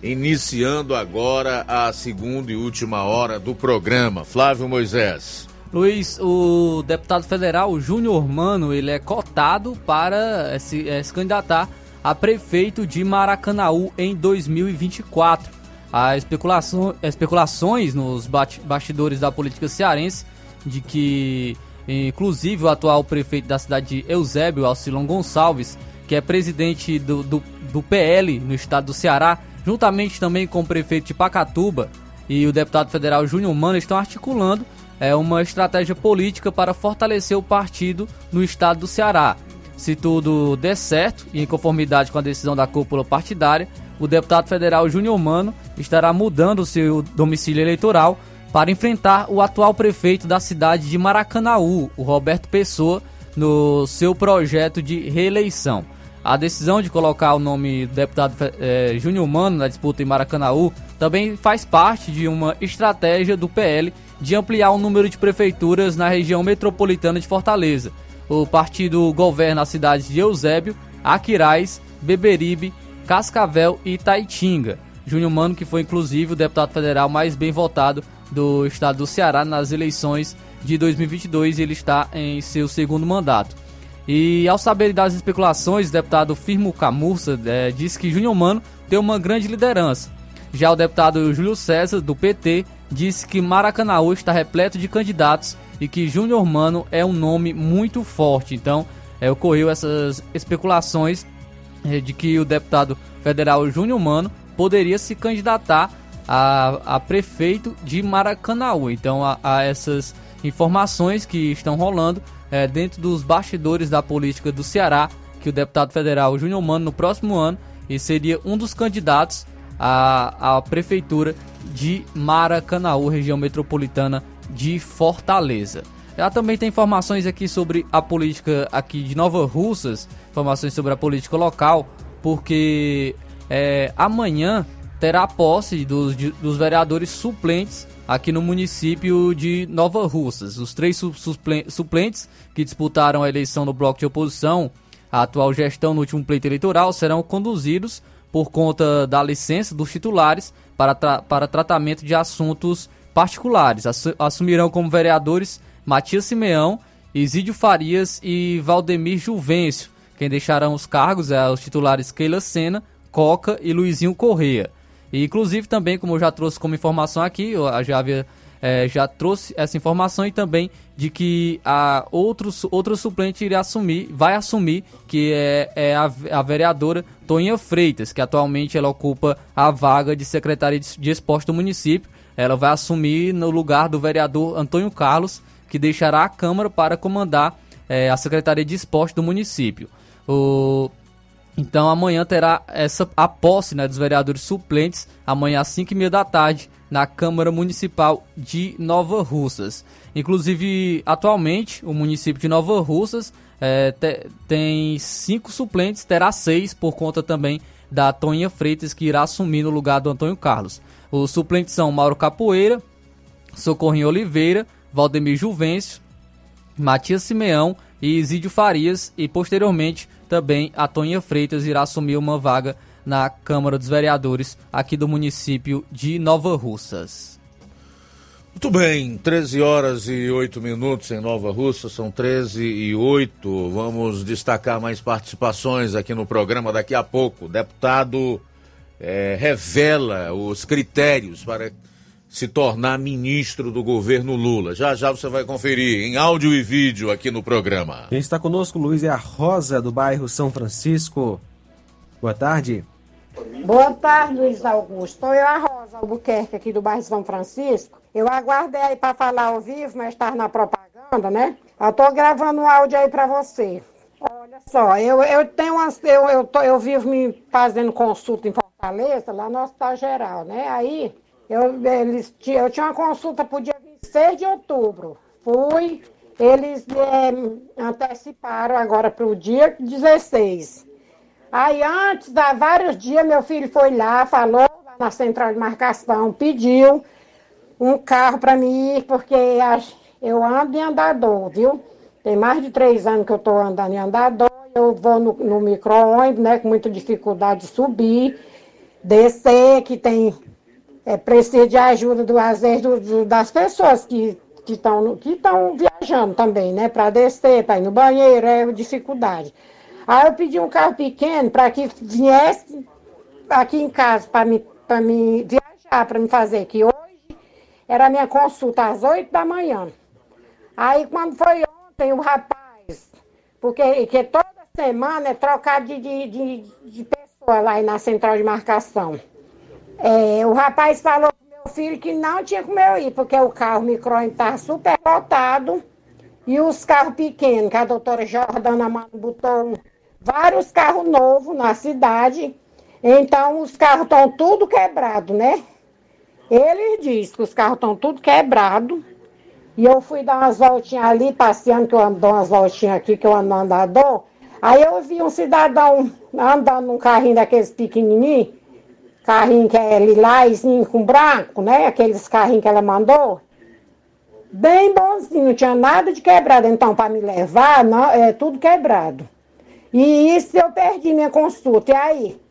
iniciando agora a segunda e última hora do programa. Flávio Moisés. Luiz, o deputado federal Júnior Mano, ele é cotado para se, é, se candidatar a prefeito de Maracanaú em 2024. Há especulação, especulações nos bastidores da política cearense de que, inclusive, o atual prefeito da cidade de Eusébio, Alcilon Gonçalves, que é presidente do, do, do PL no estado do Ceará, juntamente também com o prefeito de Pacatuba e o deputado federal Júnior Mano, estão articulando é uma estratégia política para fortalecer o partido no estado do Ceará. Se tudo der certo e em conformidade com a decisão da cúpula partidária, o deputado federal Júnior Mano estará mudando seu domicílio eleitoral para enfrentar o atual prefeito da cidade de Maracanaú, o Roberto Pessoa, no seu projeto de reeleição. A decisão de colocar o nome do deputado é, Júnior Mano na disputa em Maracanaú também faz parte de uma estratégia do PL de ampliar o número de prefeituras na região metropolitana de Fortaleza. O partido governa as cidades de Eusébio, Aquiraz, Beberibe, Cascavel e Taitinga. Júnior Mano, que foi inclusive o deputado federal mais bem votado do estado do Ceará nas eleições de 2022, ele está em seu segundo mandato. E ao saber das especulações, o deputado Firmo Camurça é, disse que Júnior Mano tem uma grande liderança. Já o deputado Júlio César, do PT, disse que Maracanaú está repleto de candidatos e que Júnior Mano é um nome muito forte. Então, é, ocorreu essas especulações é, de que o deputado federal Júnior Mano poderia se candidatar a, a prefeito de Maracanaú. Então, a, essas informações que estão rolando é, dentro dos bastidores da política do Ceará, que o deputado federal Júnior Mano, no próximo ano, e seria um dos candidatos à, à prefeitura de Maracanaú, região metropolitana de Fortaleza. Ela também tem informações aqui sobre a política aqui de Nova Russas, informações sobre a política local, porque é, amanhã terá posse dos, dos vereadores suplentes aqui no município de Nova Russas. Os três suplentes que disputaram a eleição no bloco de oposição, a atual gestão no último pleito eleitoral, serão conduzidos por conta da licença dos titulares para, tra para tratamento de assuntos particulares. Assumirão como vereadores Matias Simeão, Isídio Farias e Valdemir Juvencio. Quem deixarão os cargos é os titulares Keila Sena, Coca e Luizinho Correia. E, inclusive também, como eu já trouxe como informação aqui, eu já havia é, já trouxe essa informação e também de que a outro, outro suplente iria assumir, vai assumir, que é, é a, a, vereadora Toninha Freitas, que atualmente ela ocupa a vaga de secretária de, de esporte do município. Ela vai assumir no lugar do vereador Antônio Carlos, que deixará a Câmara para comandar é, a Secretaria de Esporte do município. O, Então amanhã terá essa a posse né, dos vereadores suplentes, amanhã às 5 e meia da tarde, na Câmara Municipal de Nova Russas. Inclusive, atualmente, o município de Nova Russas é, te, tem cinco suplentes, terá seis por conta também da Toninha Freitas, que irá assumir no lugar do Antônio Carlos. Os suplentes são Mauro Capoeira, Socorrinho Oliveira, Valdemir Juvencio, Matias Simeão e Isídio Farias, e posteriormente também a Toninha Freitas irá assumir uma vaga na Câmara dos Vereadores aqui do município de Nova Russas. Muito bem, 13 horas e 8 minutos em Nova Russa, são 13 e 8. Vamos destacar mais participações aqui no programa daqui a pouco. O deputado é, revela os critérios para se tornar ministro do governo Lula. Já já você vai conferir em áudio e vídeo aqui no programa. Quem está conosco, Luiz, é a Rosa, do bairro São Francisco. Boa tarde. Boa tarde, Luiz Augusto. Sou eu, a Rosa Albuquerque, aqui do bairro São Francisco. Eu aguardei aí para falar ao vivo, mas estava na propaganda, né? Eu tô gravando um áudio aí para você. Olha só, eu, eu tenho umas, eu, eu, tô, eu vivo me fazendo consulta em Fortaleza, lá no Hospital Geral, né? Aí eu, eles, eu tinha uma consulta para o dia 26 de outubro. Fui, eles é, anteciparam agora para o dia 16. Aí antes, há vários dias, meu filho foi lá, falou lá na central de marcação, pediu um carro para mim ir, porque eu ando em andador, viu? Tem mais de três anos que eu estou andando em andador, eu vou no, no micro-ônibus, né, com muita dificuldade de subir, descer, que tem, é, precisa de ajuda do, às vezes, do, do, das pessoas que estão que viajando também, né, para descer, para ir no banheiro, é dificuldade. Aí eu pedi um carro pequeno para que viesse aqui em casa para me, me viajar, para me fazer, que hoje era minha consulta às 8 da manhã. Aí quando foi ontem, o rapaz, porque que toda semana é trocado de, de, de, de pessoa lá na central de marcação. É, o rapaz falou pro meu filho que não tinha como eu ir, porque o carro micro estava super lotado e os carros pequenos, que a doutora Jordana Mano botou vários carros novos na cidade. Então os carros estão tudo quebrados, né? Ele disse que os carros estão tudo quebrados. E eu fui dar umas voltinhas ali, passeando, que eu ando umas voltinhas aqui, que eu ando andador. Aí eu vi um cidadão andando num carrinho daqueles pequenininhos, carrinho que é lilazinho com branco, né? Aqueles carrinhos que ela mandou. Bem bonzinho, não tinha nada de quebrado. Então, para me levar, não, é tudo quebrado. E isso eu perdi minha consulta. E aí?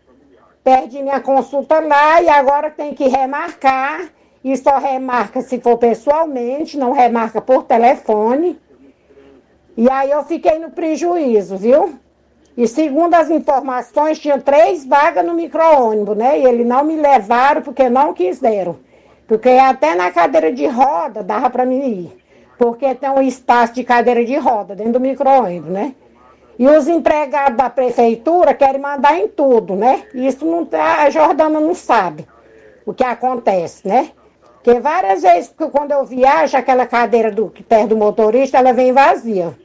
Perdi minha consulta lá e agora tem que remarcar. E só remarca se for pessoalmente, não remarca por telefone. E aí eu fiquei no prejuízo, viu? E segundo as informações, tinha três vagas no micro-ônibus, né? E eles não me levaram porque não quiseram. Porque até na cadeira de roda dava para mim ir. Porque tem um espaço de cadeira de roda dentro do micro-ônibus, né? E os empregados da prefeitura querem mandar em tudo, né? Isso não tá, a Jordana não sabe o que acontece, né? Porque várias vezes, quando eu viajo, aquela cadeira do, que perto do motorista, ela vem vazia.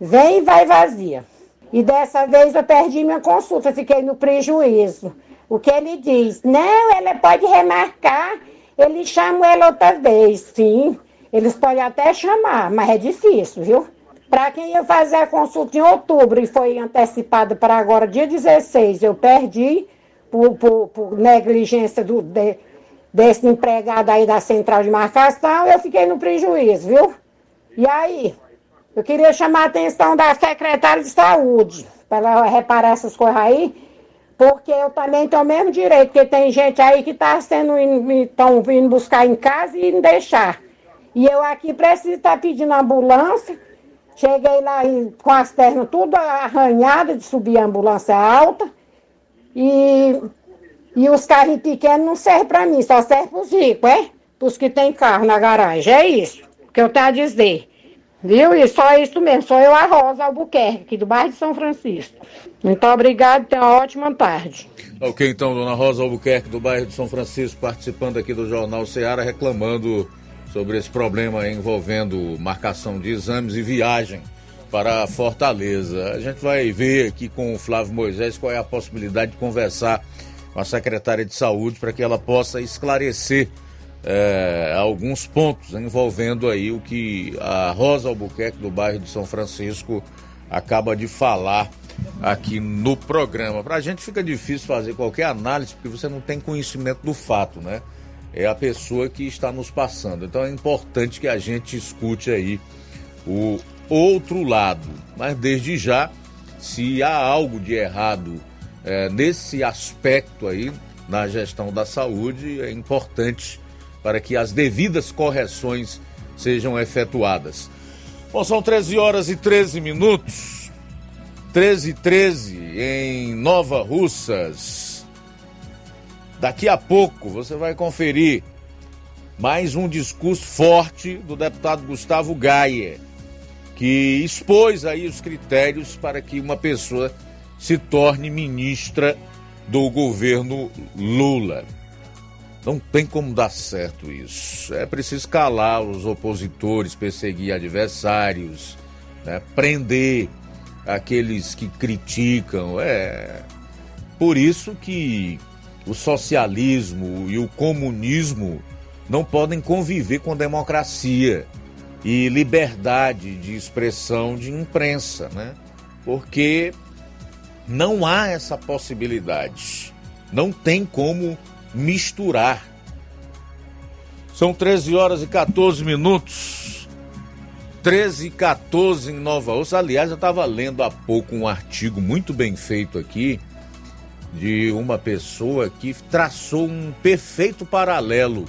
Vem e vai vazia. E dessa vez eu perdi minha consulta, fiquei no prejuízo. O que ele diz? Não, ela pode remarcar, eles chamam ela outra vez. Sim, eles podem até chamar, mas é difícil, viu? Para quem ia fazer a consulta em outubro e foi antecipada para agora, dia 16, eu perdi por, por, por negligência do, de, desse empregado aí da central de marcação, eu fiquei no prejuízo, viu? E aí, eu queria chamar a atenção da secretária de saúde, para ela reparar essas coisas aí, porque eu também tenho o mesmo direito, porque tem gente aí que está sendo, estão vindo buscar em casa e não deixar. E eu aqui preciso estar tá pedindo ambulância, Cheguei lá com as pernas tudo arranhadas de subir a ambulância alta. E, e os carros pequenos não servem para mim, só serve para os ricos, é? Para os que têm carro na garagem. É isso que eu tenho a dizer. Viu? E só isso mesmo. Sou eu, a Rosa Albuquerque, aqui do bairro de São Francisco. Muito obrigado, tenha uma ótima tarde. Ok, então, dona Rosa Albuquerque, do bairro de São Francisco, participando aqui do Jornal Ceará, reclamando sobre esse problema envolvendo marcação de exames e viagem para Fortaleza. A gente vai ver aqui com o Flávio Moisés qual é a possibilidade de conversar com a secretária de saúde para que ela possa esclarecer é, alguns pontos envolvendo aí o que a Rosa Albuquerque do bairro de São Francisco acaba de falar aqui no programa. Para a gente fica difícil fazer qualquer análise porque você não tem conhecimento do fato, né? É a pessoa que está nos passando. Então é importante que a gente escute aí o outro lado. Mas desde já, se há algo de errado é, nesse aspecto aí na gestão da saúde, é importante para que as devidas correções sejam efetuadas. Bom, são 13 horas e 13 minutos. 13 e 13 em Nova Russas. Daqui a pouco você vai conferir mais um discurso forte do deputado Gustavo Gaia, que expôs aí os critérios para que uma pessoa se torne ministra do governo Lula. Não tem como dar certo isso. É preciso calar os opositores, perseguir adversários, né? prender aqueles que criticam. É por isso que o socialismo e o comunismo não podem conviver com democracia e liberdade de expressão de imprensa, né? Porque não há essa possibilidade. Não tem como misturar. São 13 horas e 14 minutos. 13 e 14 em Nova Ossa. Aliás, eu estava lendo há pouco um artigo muito bem feito aqui de uma pessoa que traçou um perfeito paralelo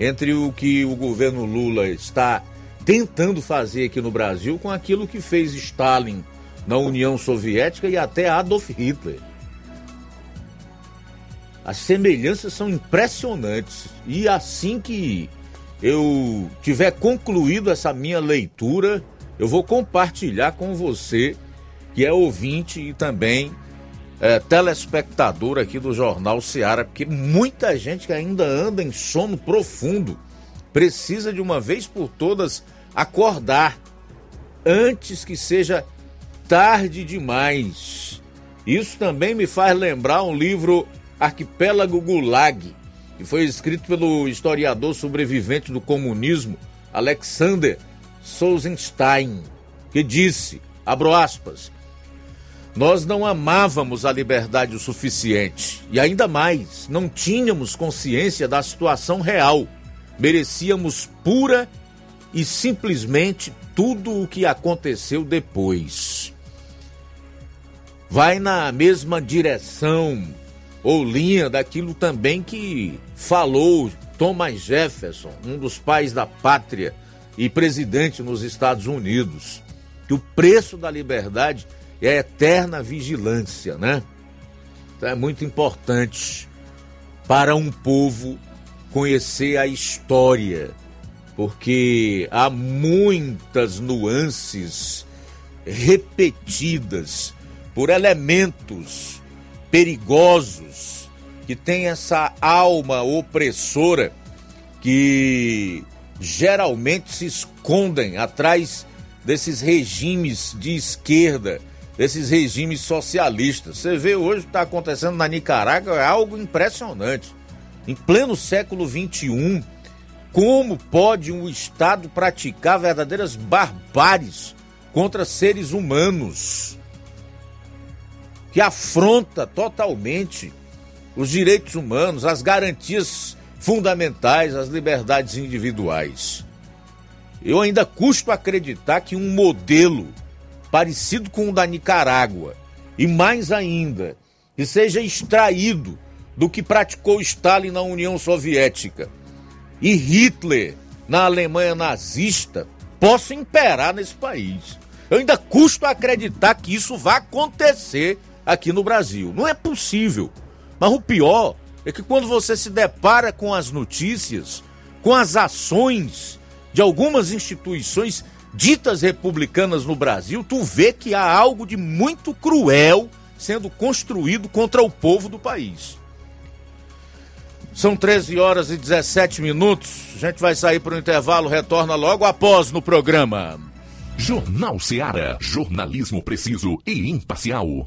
entre o que o governo Lula está tentando fazer aqui no Brasil com aquilo que fez Stalin na União Soviética e até Adolf Hitler. As semelhanças são impressionantes. E assim que eu tiver concluído essa minha leitura, eu vou compartilhar com você, que é ouvinte e também é, telespectador aqui do Jornal Seara, porque muita gente que ainda anda em sono profundo precisa de uma vez por todas acordar antes que seja tarde demais. Isso também me faz lembrar um livro Arquipélago Gulag, que foi escrito pelo historiador sobrevivente do comunismo Alexander Solzhenstein, que disse, abro aspas, nós não amávamos a liberdade o suficiente e ainda mais, não tínhamos consciência da situação real. Merecíamos pura e simplesmente tudo o que aconteceu depois. Vai na mesma direção ou linha daquilo também que falou Thomas Jefferson, um dos pais da pátria e presidente nos Estados Unidos, que o preço da liberdade é a eterna vigilância, né? Então é muito importante para um povo conhecer a história, porque há muitas nuances repetidas por elementos perigosos, que têm essa alma opressora que geralmente se escondem atrás desses regimes de esquerda, desses regimes socialistas. Você vê hoje o que está acontecendo na Nicarágua, é algo impressionante. Em pleno século XXI, como pode um Estado praticar verdadeiras barbáries contra seres humanos? Que afronta totalmente os direitos humanos, as garantias fundamentais, as liberdades individuais. Eu ainda custo acreditar que um modelo parecido com o da Nicarágua, e mais ainda, que seja extraído do que praticou Stalin na União Soviética e Hitler na Alemanha nazista, possa imperar nesse país. Eu ainda custo acreditar que isso vai acontecer aqui no Brasil. Não é possível. Mas o pior é que quando você se depara com as notícias, com as ações de algumas instituições ditas republicanas no Brasil, tu vê que há algo de muito cruel sendo construído contra o povo do país. São 13 horas e 17 minutos. A gente vai sair para o intervalo, retorna logo após no programa. Jornal Seara. Jornalismo preciso e imparcial.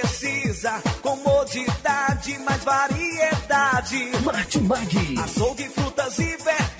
Precisa. Comodidade, mais variedade. Martimag. Açougue, frutas e verduras.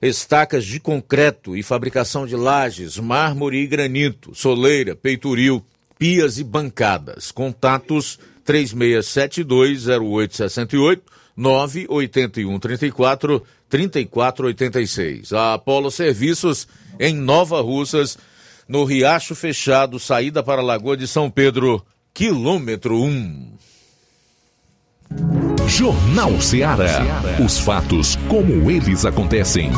estacas de concreto e fabricação de lajes, mármore e granito, soleira, peitoril, pias e bancadas. Contatos 36720868 98134 3486. A Apolo Serviços em Nova Russas, no Riacho Fechado, saída para a Lagoa de São Pedro, quilômetro 1. Jornal Ceará. Os fatos como eles acontecem.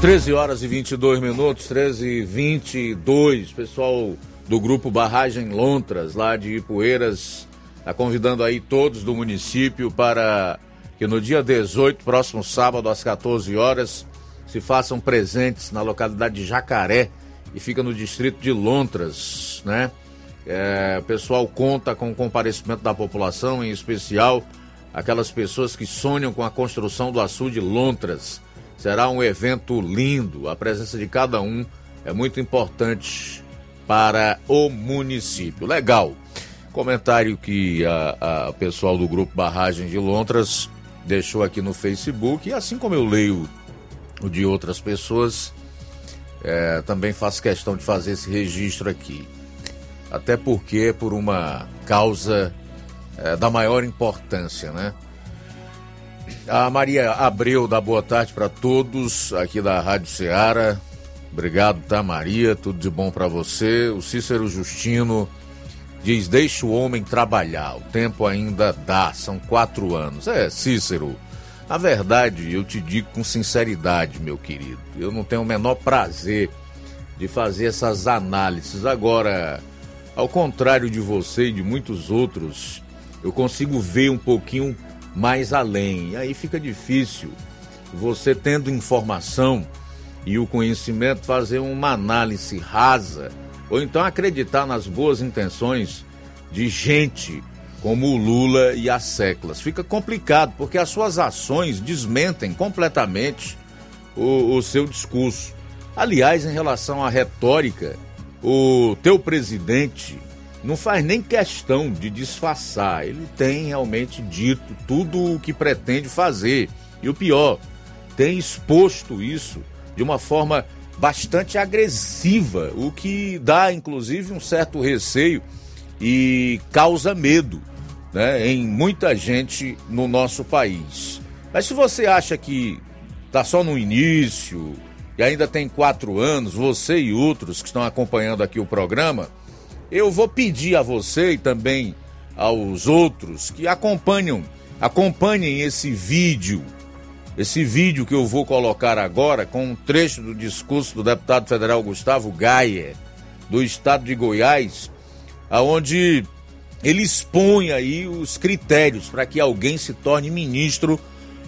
Treze horas e 22 minutos, 13 e 22. Pessoal do grupo Barragem Lontras, lá de Ipueiras, está convidando aí todos do município para que no dia 18, próximo sábado, às 14 horas, se façam presentes na localidade de Jacaré, e fica no distrito de Lontras, né? É, o pessoal conta com o comparecimento da população, em especial aquelas pessoas que sonham com a construção do açude Lontras. Será um evento lindo. A presença de cada um é muito importante para o município. Legal. Comentário que a pessoal do grupo Barragem de Lontras deixou aqui no Facebook, e assim como eu leio o de outras pessoas, é, também faço questão de fazer esse registro aqui. Até porque por uma causa é, da maior importância, né? A Maria Abreu dá boa tarde para todos aqui da Rádio Ceará. Obrigado, tá, Maria? Tudo de bom para você. O Cícero Justino diz: Deixa o homem trabalhar, o tempo ainda dá, são quatro anos. É, Cícero, na verdade, eu te digo com sinceridade, meu querido, eu não tenho o menor prazer de fazer essas análises. Agora, ao contrário de você e de muitos outros, eu consigo ver um pouquinho mais além. E aí fica difícil você tendo informação e o conhecimento fazer uma análise rasa ou então acreditar nas boas intenções de gente como o Lula e as Seclas. Fica complicado porque as suas ações desmentem completamente o, o seu discurso. Aliás, em relação à retórica, o teu presidente não faz nem questão de disfarçar. Ele tem realmente dito tudo o que pretende fazer. E o pior, tem exposto isso de uma forma bastante agressiva, o que dá inclusive um certo receio e causa medo né, em muita gente no nosso país. Mas se você acha que está só no início e ainda tem quatro anos, você e outros que estão acompanhando aqui o programa, eu vou pedir a você e também aos outros que acompanham, acompanhem esse vídeo, esse vídeo que eu vou colocar agora com um trecho do discurso do deputado federal Gustavo Gaia, do estado de Goiás, aonde ele expõe aí os critérios para que alguém se torne ministro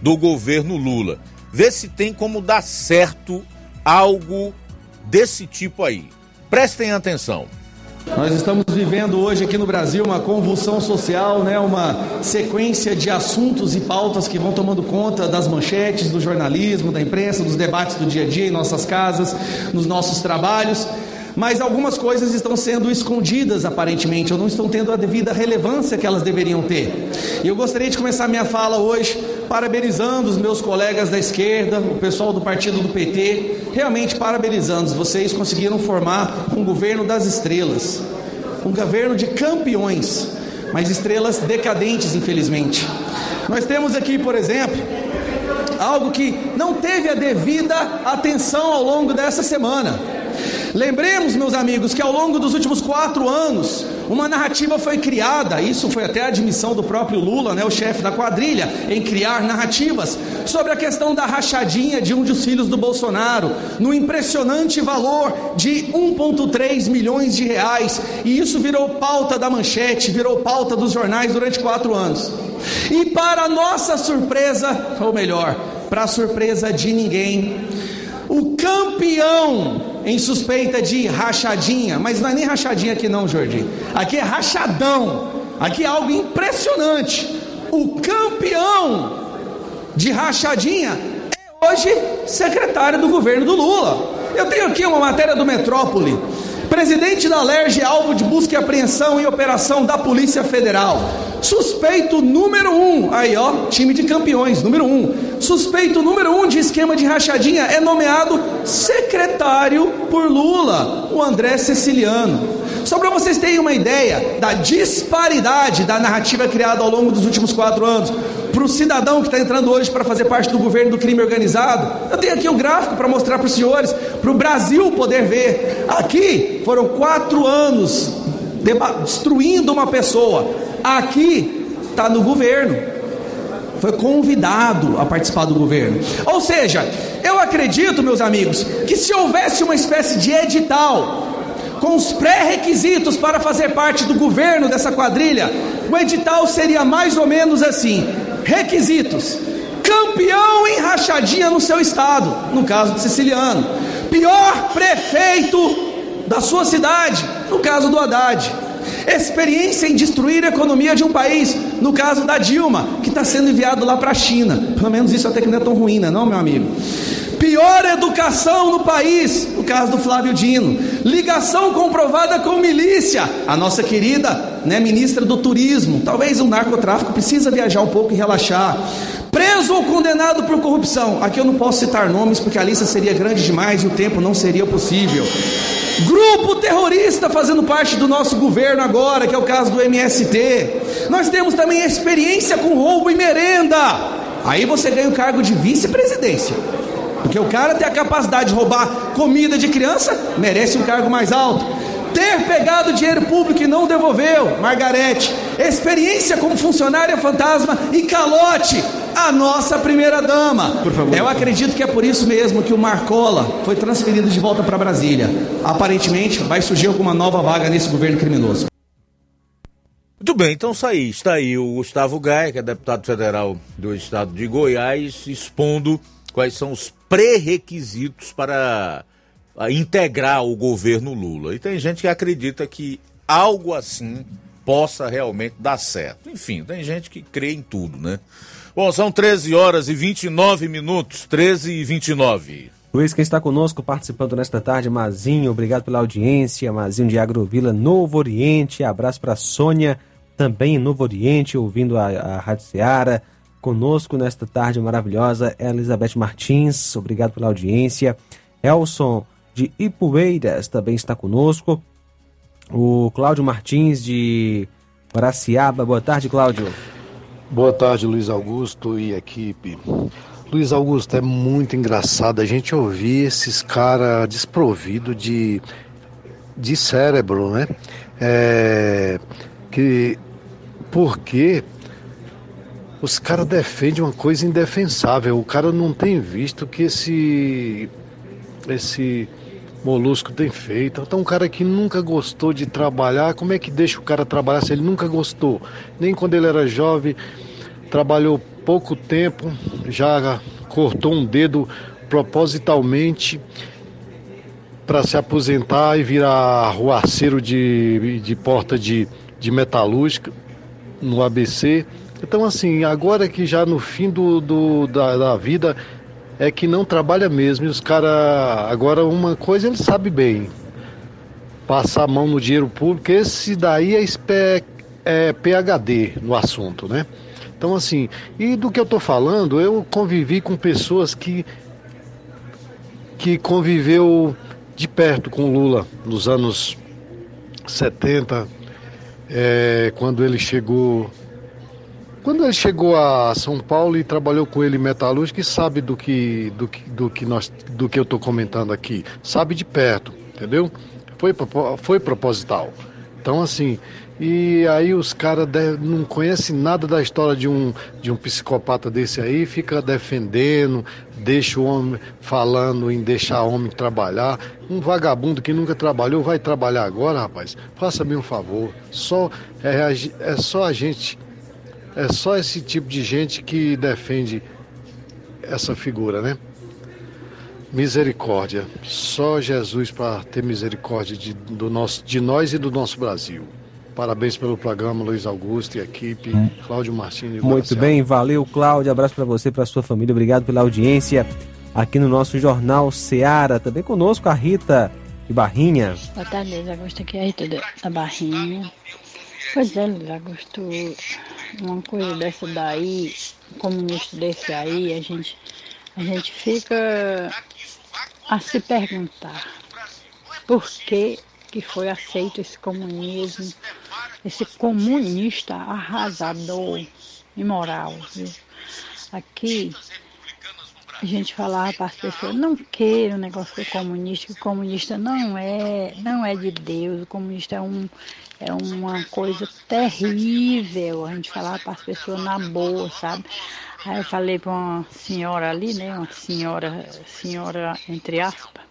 do governo Lula. Vê se tem como dar certo algo desse tipo aí. Prestem atenção. Nós estamos vivendo hoje aqui no Brasil uma convulsão social, né? uma sequência de assuntos e pautas que vão tomando conta das manchetes, do jornalismo, da imprensa, dos debates do dia a dia em nossas casas, nos nossos trabalhos mas algumas coisas estão sendo escondidas aparentemente, ou não estão tendo a devida relevância que elas deveriam ter. E eu gostaria de começar minha fala hoje parabenizando os meus colegas da esquerda, o pessoal do partido do PT, realmente parabenizando, vocês conseguiram formar um governo das estrelas, um governo de campeões, mas estrelas decadentes, infelizmente. Nós temos aqui, por exemplo, algo que não teve a devida atenção ao longo dessa semana. Lembremos, meus amigos, que ao longo dos últimos quatro anos, uma narrativa foi criada, isso foi até a admissão do próprio Lula, né, o chefe da quadrilha, em criar narrativas sobre a questão da rachadinha de um dos filhos do Bolsonaro, no impressionante valor de 1,3 milhões de reais, e isso virou pauta da manchete, virou pauta dos jornais durante quatro anos. E para nossa surpresa, ou melhor, para a surpresa de ninguém, o campeão em suspeita de rachadinha, mas não é nem rachadinha aqui não, Jordi. Aqui é rachadão. Aqui é algo impressionante. O campeão de rachadinha é hoje secretário do governo do Lula. Eu tenho aqui uma matéria do Metrópole. Presidente da LERJ é alvo de busca e apreensão e operação da Polícia Federal. Suspeito número um, aí ó, time de campeões, número um. Suspeito número um de esquema de rachadinha é nomeado secretário por Lula, o André Ceciliano. Só para vocês terem uma ideia da disparidade da narrativa criada ao longo dos últimos quatro anos, para o cidadão que está entrando hoje para fazer parte do governo do crime organizado, eu tenho aqui o um gráfico para mostrar para os senhores, para o Brasil poder ver. Aqui foram quatro anos destruindo uma pessoa Aqui está no governo. Foi convidado a participar do governo. Ou seja, eu acredito, meus amigos, que se houvesse uma espécie de edital com os pré-requisitos para fazer parte do governo dessa quadrilha, o edital seria mais ou menos assim: requisitos. Campeão em rachadinha no seu estado, no caso do Siciliano. Pior prefeito da sua cidade, no caso do Haddad experiência em destruir a economia de um país, no caso da Dilma, que está sendo enviado lá para a China. Pelo menos isso até que não é tão ruim, não, é meu amigo? Pior educação no país, no caso do Flávio Dino. Ligação comprovada com milícia, a nossa querida né, ministra do Turismo. Talvez o narcotráfico precisa viajar um pouco e relaxar. Preso ou condenado por corrupção. Aqui eu não posso citar nomes porque a lista seria grande demais e o tempo não seria possível. Grupo terrorista fazendo parte do nosso governo agora, que é o caso do MST. Nós temos também experiência com roubo e merenda. Aí você ganha o cargo de vice-presidência. Porque o cara tem a capacidade de roubar comida de criança, merece um cargo mais alto. Ter pegado dinheiro público e não devolveu, Margarete. Experiência como funcionária fantasma e calote, a nossa primeira dama. Por favor. Eu acredito que é por isso mesmo que o Marcola foi transferido de volta para Brasília. Aparentemente vai surgir alguma nova vaga nesse governo criminoso. Muito bem, então está aí, está aí o Gustavo Gaia, que é deputado federal do estado de Goiás, expondo quais são os pré-requisitos para integrar o governo Lula. E tem gente que acredita que algo assim possa realmente dar certo. Enfim, tem gente que crê em tudo, né? Bom, são 13 horas e 29 minutos, 13 e 29. Luiz, quem está conosco participando nesta tarde, Mazinho, obrigado pela audiência. Mazinho de Agrovila, Novo Oriente. Abraço para Sônia, também em Novo Oriente, ouvindo a, a Rádio Seara. Conosco nesta tarde maravilhosa, Elizabeth Martins, obrigado pela audiência. Elson de Ipueiras também está conosco. O Cláudio Martins de Guaraciaba. Boa tarde, Cláudio. Boa tarde, Luiz Augusto e equipe. Luiz Augusto, é muito engraçado a gente ouvir esses caras desprovidos de, de cérebro, né? É, que, porque os caras defendem uma coisa indefensável. O cara não tem visto que esse esse molusco tem feito. Então, um cara que nunca gostou de trabalhar, como é que deixa o cara trabalhar se ele nunca gostou? Nem quando ele era jovem, trabalhou pouco tempo, já cortou um dedo propositalmente para se aposentar e virar ruaceiro de, de porta de, de metalúrgica no ABC. Então, assim, agora que já no fim do, do da, da, vida é que não trabalha mesmo. E os caras. Agora, uma coisa ele sabe bem: passar a mão no dinheiro público. Esse daí é, é PHD no assunto, né? Então, assim, e do que eu tô falando, eu convivi com pessoas que. que conviveu de perto com Lula nos anos 70, é, quando ele chegou quando ele chegou a São Paulo e trabalhou com ele metalúrgico, sabe do que, do que, do que, nós, do que eu estou comentando aqui. Sabe de perto, entendeu? Foi, foi proposital. Então, assim, e aí os caras não conhecem nada da história de um, de um psicopata desse aí, fica defendendo, deixa o homem falando em deixar o homem trabalhar. Um vagabundo que nunca trabalhou vai trabalhar agora, rapaz. Faça-me um favor. Só, é, é só a gente é só esse tipo de gente que defende essa figura, né? Misericórdia. Só Jesus para ter misericórdia de, do nosso, de nós e do nosso Brasil. Parabéns pelo programa, Luiz Augusto e equipe. Hum. Cláudio Martins. Muito bem, valeu, Cláudio. Abraço para você e para sua família. Obrigado pela audiência aqui no nosso Jornal Seara. Também conosco a Rita de Barrinha. Boa tarde, Luiz Augusto. Aqui é a Rita da Barrinha. Pois é, Luiz Augusto uma coisa dessa daí, um comunista desse aí, a gente, a gente fica a se perguntar por que, que foi aceito esse comunismo, esse comunista arrasador, imoral. Viu? Aqui a gente falava para as pessoas, não queira o negócio do comunista, que o comunista não é, não é de Deus, o comunista é um, é uma coisa terrível. A gente falava para as pessoas na boa, sabe? Aí eu falei para uma senhora ali, né? Uma senhora, senhora entre aspas,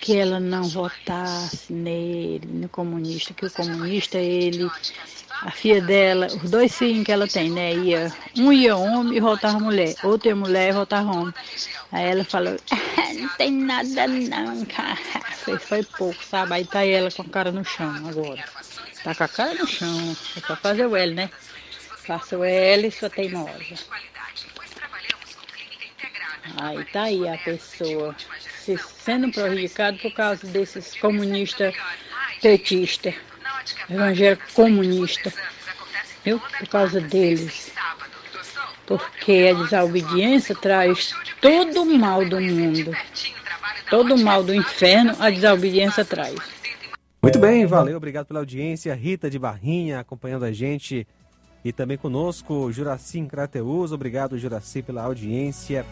que ela não votasse nele, no comunista, que o comunista, ele, a filha dela, os dois filhos que ela tem, né? Ia, um ia homem e voltava mulher, outro ia mulher e voltava homem. Aí ela falou, não tem nada não, cara. Foi, foi pouco, sabe? Aí tá ela com a cara no chão agora. Tá com a cara no chão. É só fazer o L, né? Faça o L, sua teimosa. Aí tá aí a pessoa se sendo prejudicada por causa desses comunistas petistas, evangélicos comunistas, viu? Por causa deles. Porque a desobediência traz todo o mal do mundo. Todo o mal do inferno a desobediência traz. Muito bem, valeu, obrigado pela audiência. Rita de Barrinha acompanhando a gente e também conosco, Juraci Crateus. Obrigado, Juraci, pela audiência.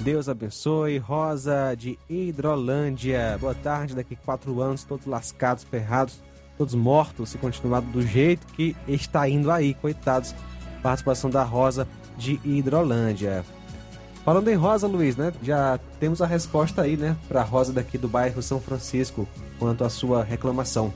Deus abençoe. Rosa de Hidrolândia. Boa tarde. Daqui quatro anos, todos lascados, ferrados, todos mortos, se continuar do jeito que está indo aí, coitados. Participação da Rosa de Hidrolândia. Falando em Rosa, Luiz, né? Já temos a resposta aí, né? Para a Rosa daqui do bairro São Francisco, quanto à sua reclamação.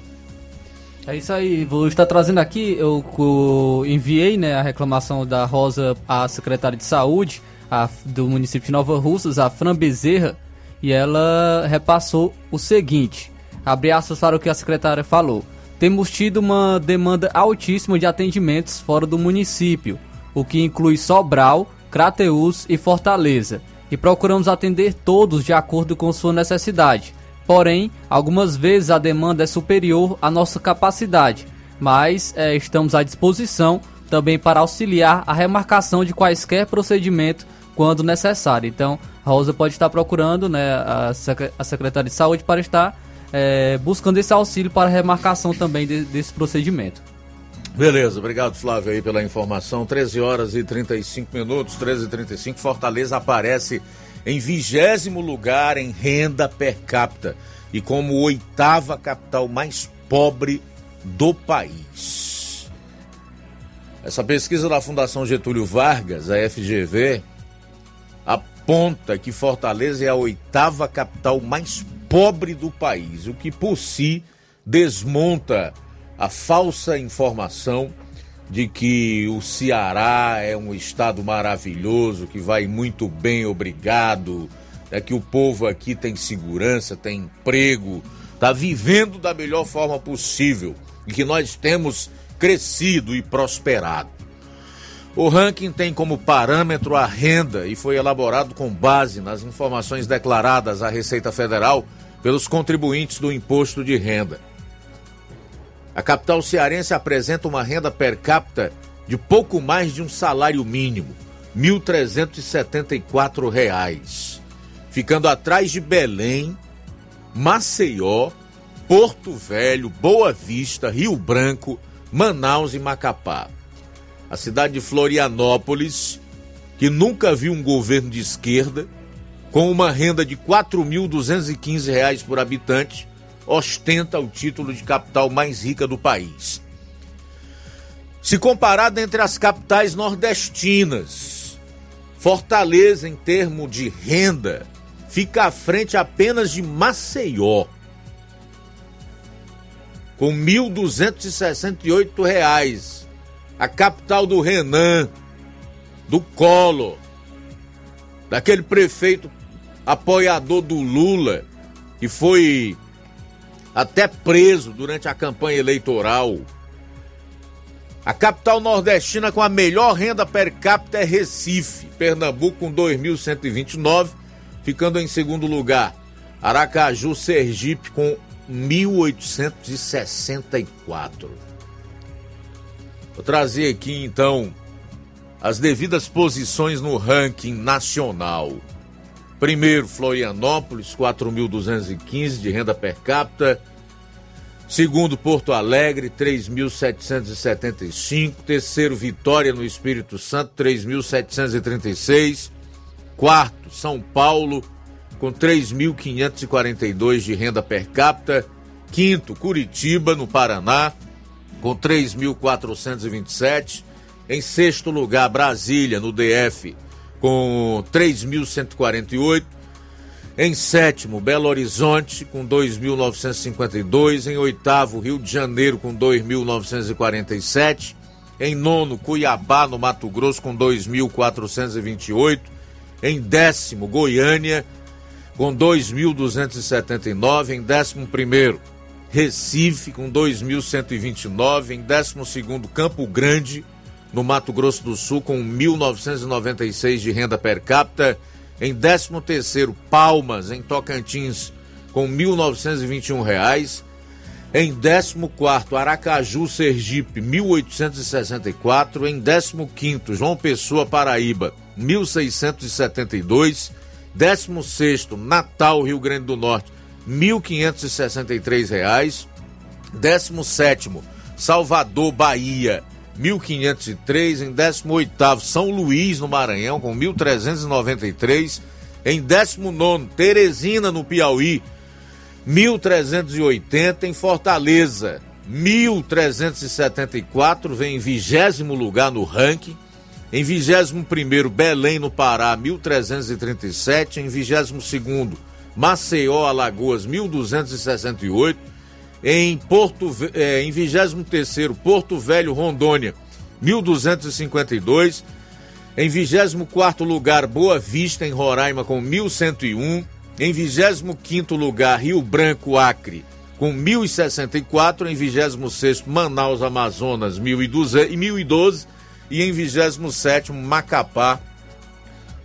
É isso aí, vou estar trazendo aqui, eu, eu enviei né, a reclamação da Rosa à secretária de saúde a, do município de Nova Russas, a Fran Bezerra, e ela repassou o seguinte, abre aspas para o que a secretária falou. Temos tido uma demanda altíssima de atendimentos fora do município, o que inclui Sobral, Crateús e Fortaleza, e procuramos atender todos de acordo com sua necessidade. Porém, algumas vezes a demanda é superior à nossa capacidade, mas é, estamos à disposição também para auxiliar a remarcação de quaisquer procedimento quando necessário. Então, a Rosa pode estar procurando né, a, Sec a Secretaria de Saúde para estar é, buscando esse auxílio para remarcação também de, desse procedimento. Beleza, obrigado Flávio aí pela informação. 13 horas e 35 minutos, 13 e 35 Fortaleza aparece em vigésimo lugar em renda per capita e como oitava capital mais pobre do país. Essa pesquisa da Fundação Getúlio Vargas, a FGV, aponta que Fortaleza é a oitava capital mais pobre do país, o que por si desmonta a falsa informação de que o Ceará é um estado maravilhoso, que vai muito bem, obrigado, é que o povo aqui tem segurança, tem emprego, está vivendo da melhor forma possível e que nós temos crescido e prosperado. O ranking tem como parâmetro a renda e foi elaborado com base nas informações declaradas à Receita Federal pelos contribuintes do imposto de renda. A capital cearense apresenta uma renda per capita de pouco mais de um salário mínimo, R$ 1.374, ficando atrás de Belém, Maceió, Porto Velho, Boa Vista, Rio Branco, Manaus e Macapá. A cidade de Florianópolis, que nunca viu um governo de esquerda, com uma renda de R$ 4.215 por habitante, ostenta o título de capital mais rica do país. Se comparado entre as capitais nordestinas, Fortaleza, em termos de renda, fica à frente apenas de Maceió, com R$ 1.268, a capital do Renan, do Collor, daquele prefeito apoiador do Lula, que foi até preso durante a campanha eleitoral. A capital nordestina com a melhor renda per capita é Recife, Pernambuco com 2.129, ficando em segundo lugar. Aracaju, Sergipe com 1.864. Vou trazer aqui então as devidas posições no ranking nacional. Primeiro, Florianópolis, 4.215 de renda per capita. Segundo, Porto Alegre, 3.775. Terceiro, Vitória no Espírito Santo, 3.736. Quarto, São Paulo, com 3.542 de renda per capita. Quinto, Curitiba, no Paraná, com 3.427. Em sexto lugar, Brasília, no DF, com 3.148. Em sétimo, Belo Horizonte, com 2.952. Em oitavo, Rio de Janeiro, com 2.947. Em nono, Cuiabá, no Mato Grosso, com 2.428. Em décimo, Goiânia, com 2.279 em 11º. Recife com 2.129 em 12º. Campo Grande, no Mato Grosso do Sul, com 1.996 de renda per capita. Em 13º, Palmas, em Tocantins, com 1.921 reais. Em 14º, Aracaju, Sergipe, 1.864. Em 15º, João Pessoa, Paraíba, 1.672. 16º, Natal, Rio Grande do Norte, 1.563 reais. 17º, Salvador, Bahia, 1.503. Em 18º, São Luís, no Maranhão, com 1.393. Em 19º, Teresina, no Piauí, 1.380 em Fortaleza, 1.374, vem em vigésimo lugar no ranking. Em 21 Belém, no Pará, 1.337. Em 22 Maceió, Alagoas, 1.268. Em, Porto, eh, em 23 Porto Velho, Rondônia, 1.252. Em 24 lugar, Boa Vista, em Roraima, com 1.101. Em 25 lugar, Rio Branco, Acre, com 1.064. Em 26, Manaus, Amazonas, 1.012. E em 27, Macapá,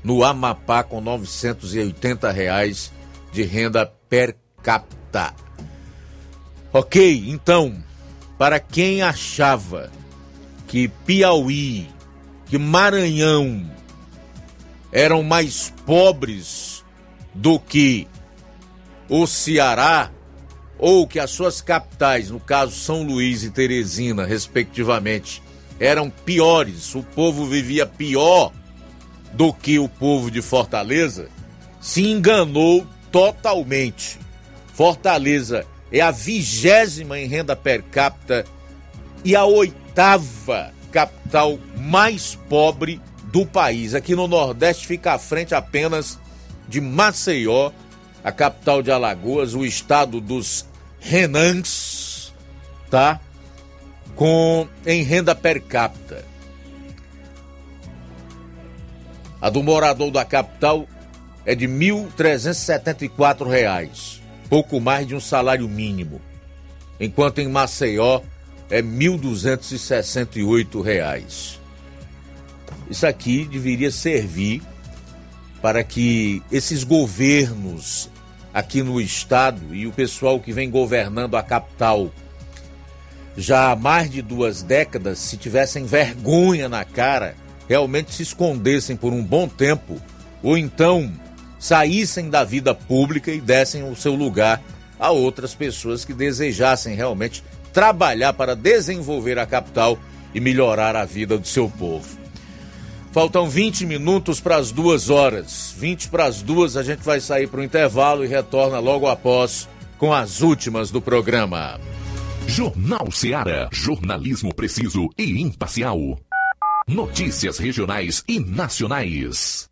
no Amapá, com 980 reais de renda per capita. Ok, então, para quem achava que Piauí, que Maranhão eram mais pobres do que o Ceará, ou que as suas capitais, no caso São Luís e Teresina, respectivamente, eram piores, o povo vivia pior do que o povo de Fortaleza, se enganou totalmente. Fortaleza é a vigésima em renda per capita e a oitava capital mais pobre do país. Aqui no Nordeste fica à frente apenas de Maceió, a capital de Alagoas, o estado dos Renans, tá? Com em renda per capita. A do morador da capital é de 1.374 reais, pouco mais de um salário mínimo, enquanto em Maceió é 1.268 reais. Isso aqui deveria servir para que esses governos aqui no estado e o pessoal que vem governando a capital já há mais de duas décadas, se tivessem vergonha na cara, realmente se escondessem por um bom tempo, ou então saíssem da vida pública e dessem o seu lugar a outras pessoas que desejassem realmente trabalhar para desenvolver a capital e melhorar a vida do seu povo. Faltam 20 minutos para as duas horas. 20 para as duas, a gente vai sair para o intervalo e retorna logo após com as últimas do programa. Jornal Seara. Jornalismo preciso e imparcial. Notícias regionais e nacionais.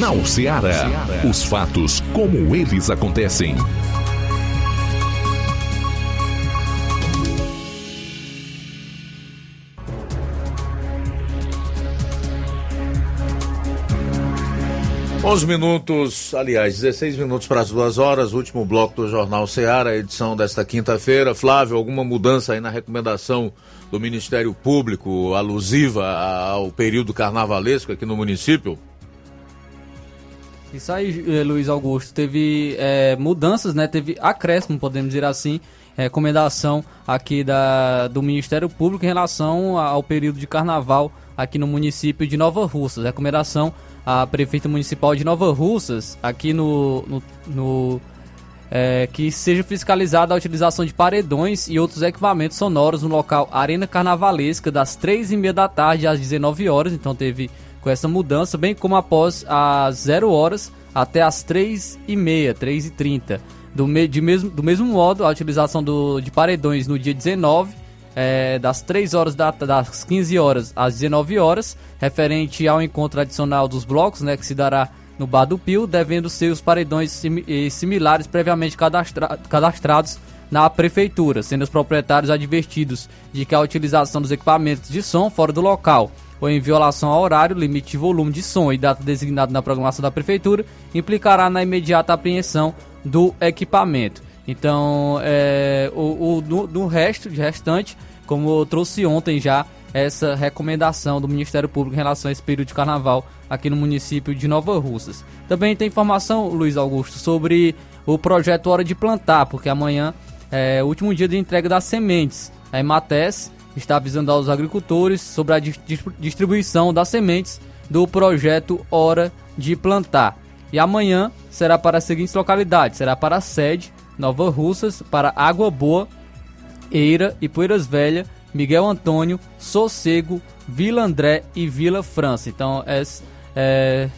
Jornal Ceará. Os fatos como eles acontecem. Onze minutos, aliás, 16 minutos para as duas horas, último bloco do Jornal Ceará, edição desta quinta-feira. Flávio, alguma mudança aí na recomendação do Ministério Público alusiva ao período carnavalesco aqui no município? Isso aí, eh, Luiz Augusto, teve eh, mudanças, né? Teve acréscimo, podemos dizer assim, recomendação aqui da, do Ministério Público em relação ao período de carnaval aqui no município de Nova Russas. Recomendação à prefeita municipal de Nova Russas, aqui no, no, no é, que seja fiscalizada a utilização de paredões e outros equipamentos sonoros no local Arena Carnavalesca das 3 e meia da tarde às 19 horas. Então teve com essa mudança, bem como após as 0 horas até as 3 e meia, 3 e 30. Do, me, de mesmo, do mesmo modo, a utilização do, de paredões no dia 19, é, das 3 horas da, das 15 horas às 19 horas, referente ao encontro adicional dos blocos, né, que se dará no Bar do Pio, devendo ser os paredões sim, similares previamente cadastra, cadastrados na prefeitura, sendo os proprietários advertidos de que a utilização dos equipamentos de som fora do local ou em violação ao horário, limite de volume de som e data designada na programação da prefeitura, implicará na imediata apreensão do equipamento. Então, é, o, o resto, de restante, como eu trouxe ontem já essa recomendação do Ministério Público em relação a esse período de carnaval aqui no município de Nova Russas. Também tem informação, Luiz Augusto, sobre o projeto Hora de Plantar, porque amanhã é o último dia de entrega das sementes. A Emates está avisando aos agricultores sobre a distribuição das sementes do projeto Hora de Plantar. E amanhã será para as seguintes localidades: será para a sede, Nova Russas, para Água Boa, Eira e Poeiras Velha, Miguel Antônio, Sossego, Vila André e Vila França. Então, é, é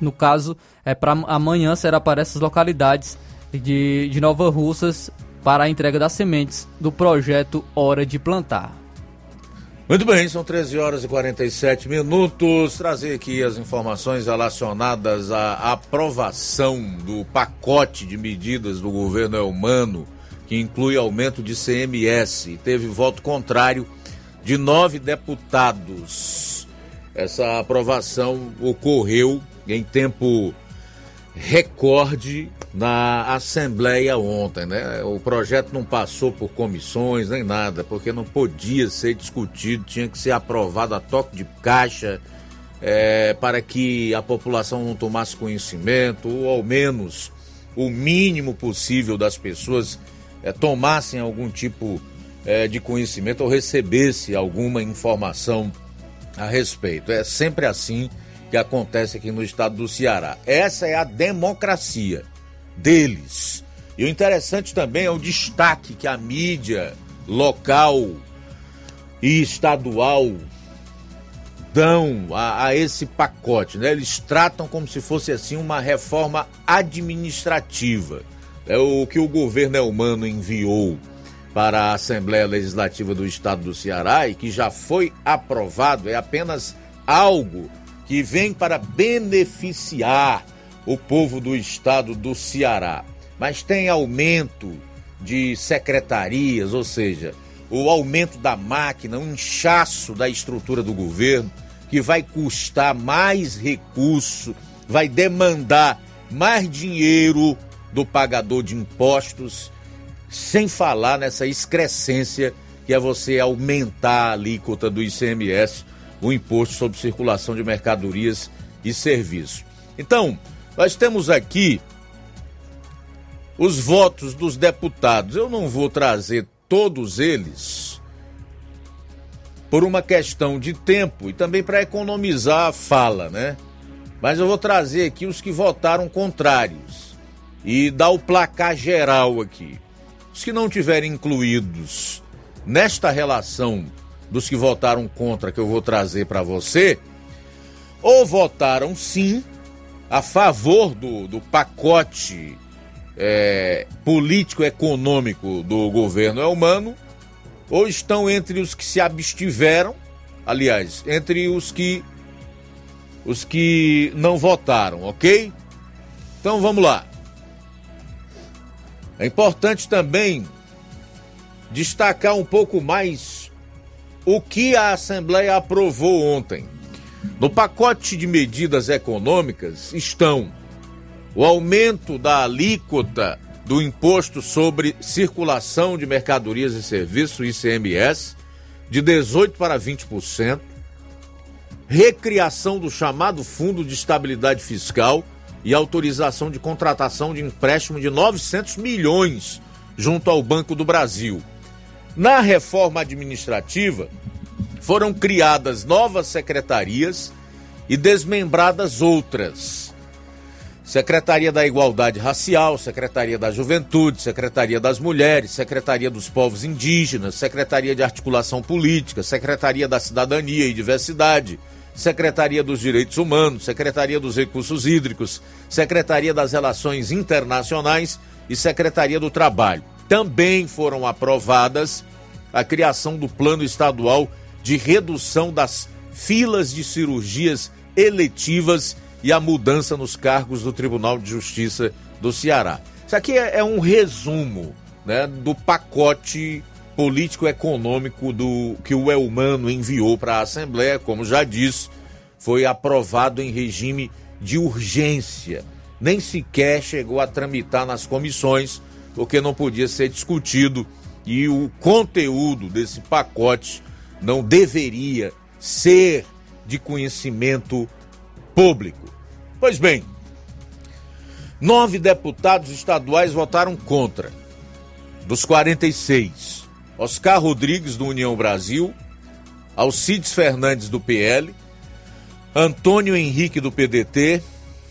no caso, é para amanhã será para essas localidades de, de Nova Russas para a entrega das sementes do projeto Hora de Plantar. Muito bem, são 13 horas e 47 minutos. Trazer aqui as informações relacionadas à aprovação do pacote de medidas do governo Elmano, que inclui aumento de CMS. Teve voto contrário de nove deputados. Essa aprovação ocorreu em tempo recorde na Assembleia ontem, né? O projeto não passou por comissões nem nada, porque não podia ser discutido, tinha que ser aprovado a toque de caixa é, para que a população não tomasse conhecimento, ou ao menos o mínimo possível das pessoas é, tomassem algum tipo é, de conhecimento ou recebesse alguma informação a respeito. É sempre assim que acontece aqui no estado do Ceará. Essa é a democracia deles. E o interessante também é o destaque que a mídia local e estadual dão a, a, esse pacote, né? Eles tratam como se fosse assim uma reforma administrativa. É o que o governo humano enviou para a Assembleia Legislativa do Estado do Ceará e que já foi aprovado, é apenas algo que vem para beneficiar o povo do estado do Ceará. Mas tem aumento de secretarias, ou seja, o aumento da máquina, um inchaço da estrutura do governo, que vai custar mais recurso, vai demandar mais dinheiro do pagador de impostos sem falar nessa excrescência que é você aumentar a alíquota do ICMS, o imposto sobre circulação de mercadorias e serviços. Então, nós temos aqui os votos dos deputados. Eu não vou trazer todos eles por uma questão de tempo e também para economizar a fala, né? Mas eu vou trazer aqui os que votaram contrários e dar o placar geral aqui. Os que não tiverem incluídos nesta relação dos que votaram contra que eu vou trazer para você, ou votaram sim a favor do, do pacote é, político-econômico do governo humano, ou estão entre os que se abstiveram, aliás, entre os que os que não votaram, ok? Então vamos lá. É importante também destacar um pouco mais o que a Assembleia aprovou ontem. No pacote de medidas econômicas estão o aumento da alíquota do imposto sobre circulação de mercadorias e serviços, ICMS, de 18% para 20%, recriação do chamado Fundo de Estabilidade Fiscal, e autorização de contratação de empréstimo de 900 milhões junto ao Banco do Brasil. Na reforma administrativa, foram criadas novas secretarias e desmembradas outras. Secretaria da Igualdade Racial, Secretaria da Juventude, Secretaria das Mulheres, Secretaria dos Povos Indígenas, Secretaria de Articulação Política, Secretaria da Cidadania e Diversidade, Secretaria dos Direitos Humanos, Secretaria dos Recursos Hídricos, Secretaria das Relações Internacionais e Secretaria do Trabalho. Também foram aprovadas a criação do Plano Estadual de Redução das Filas de Cirurgias Eletivas e a mudança nos cargos do Tribunal de Justiça do Ceará. Isso aqui é, é um resumo né, do pacote político-econômico do que o Elmano enviou para a Assembleia, como já disse, foi aprovado em regime de urgência. Nem sequer chegou a tramitar nas comissões, porque não podia ser discutido e o conteúdo desse pacote não deveria ser de conhecimento público. Pois bem, nove deputados estaduais votaram contra, dos 46. Oscar Rodrigues, do União Brasil, Alcides Fernandes, do PL, Antônio Henrique, do PDT,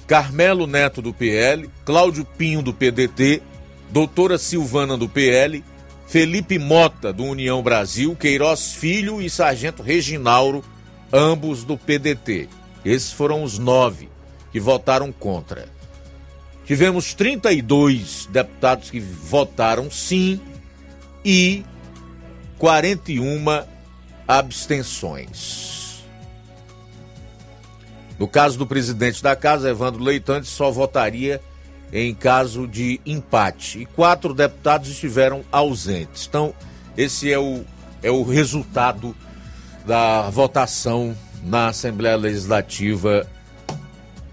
Carmelo Neto, do PL, Cláudio Pinho, do PDT, Doutora Silvana, do PL, Felipe Mota, do União Brasil, Queiroz Filho e Sargento Reginauro, ambos do PDT. Esses foram os nove que votaram contra. Tivemos 32 deputados que votaram sim e 41 abstenções. No caso do presidente da casa, Evandro Leitante, só votaria em caso de empate. E quatro deputados estiveram ausentes. Então, esse é o, é o resultado da votação na Assembleia Legislativa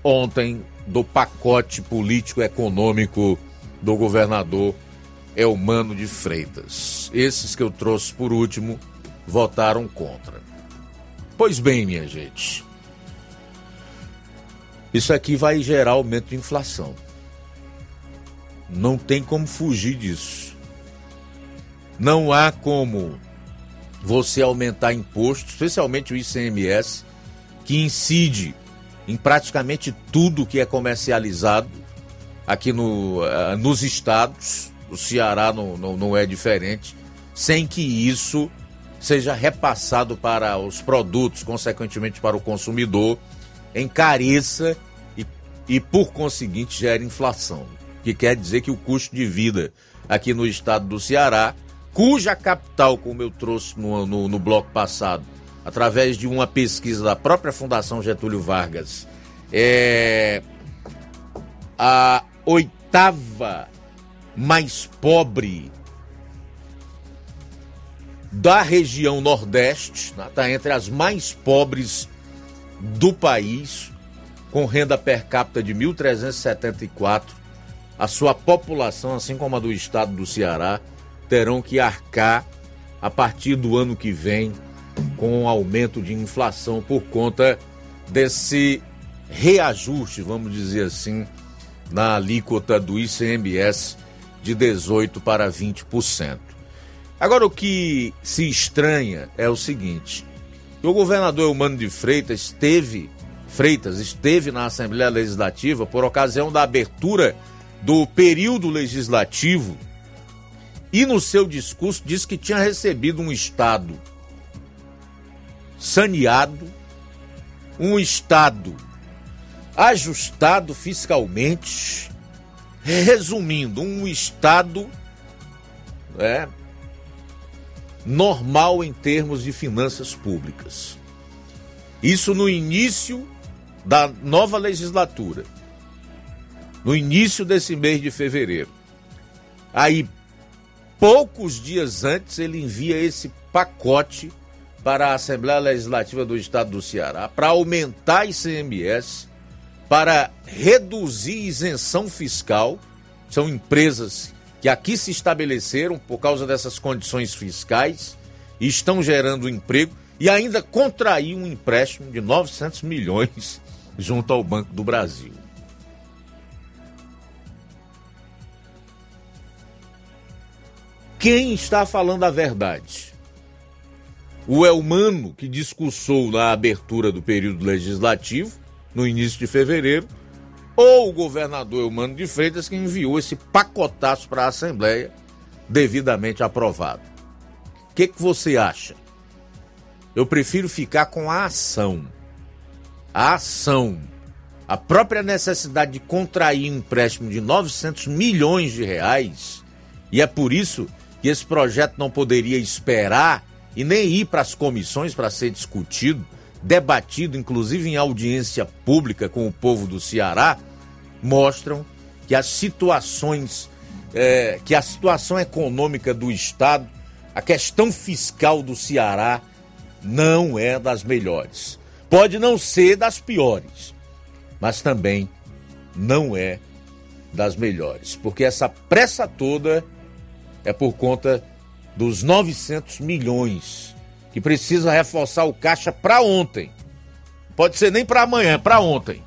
ontem do pacote político-econômico do governador Elmano de Freitas. Esses que eu trouxe por último votaram contra. Pois bem, minha gente, isso aqui vai gerar aumento de inflação. Não tem como fugir disso. Não há como você aumentar imposto, especialmente o ICMS, que incide em praticamente tudo que é comercializado aqui no, uh, nos estados. O Ceará não, não, não é diferente, sem que isso seja repassado para os produtos, consequentemente para o consumidor, encareça e, e por conseguinte gera inflação. Que quer dizer que o custo de vida aqui no estado do Ceará, cuja capital, como eu trouxe no, no, no bloco passado, através de uma pesquisa da própria Fundação Getúlio Vargas, é a oitava mais pobre da região Nordeste, está? Tá entre as mais pobres do país, com renda per capita de 1.374. A sua população, assim como a do estado do Ceará, terão que arcar a partir do ano que vem com um aumento de inflação por conta desse reajuste, vamos dizer assim, na alíquota do ICMS de 18% para 20%. Agora, o que se estranha é o seguinte: o governador Eumano de Freitas esteve, Freitas esteve na Assembleia Legislativa por ocasião da abertura do período legislativo e no seu discurso disse que tinha recebido um Estado saneado, um Estado ajustado fiscalmente, resumindo, um Estado é, normal em termos de finanças públicas. Isso no início da nova legislatura, no início desse mês de fevereiro. Aí, poucos dias antes, ele envia esse pacote para a Assembleia Legislativa do Estado do Ceará para aumentar ICMS, para reduzir isenção fiscal. São empresas que aqui se estabeleceram por causa dessas condições fiscais e estão gerando emprego e ainda contrair um empréstimo de 900 milhões junto ao Banco do Brasil. Quem está falando a verdade? O Elmano, que discursou na abertura do período legislativo, no início de fevereiro, ou o governador Eumano de Freitas que enviou esse pacotaço para a Assembleia devidamente aprovado. O que, que você acha? Eu prefiro ficar com a ação. A ação. A própria necessidade de contrair um empréstimo de 900 milhões de reais. E é por isso que esse projeto não poderia esperar e nem ir para as comissões para ser discutido debatido inclusive em audiência pública com o povo do Ceará, mostram que as situações, é, que a situação econômica do Estado, a questão fiscal do Ceará não é das melhores. Pode não ser das piores, mas também não é das melhores, porque essa pressa toda é por conta dos 900 milhões que precisa reforçar o caixa para ontem. Pode ser nem para amanhã, é para ontem.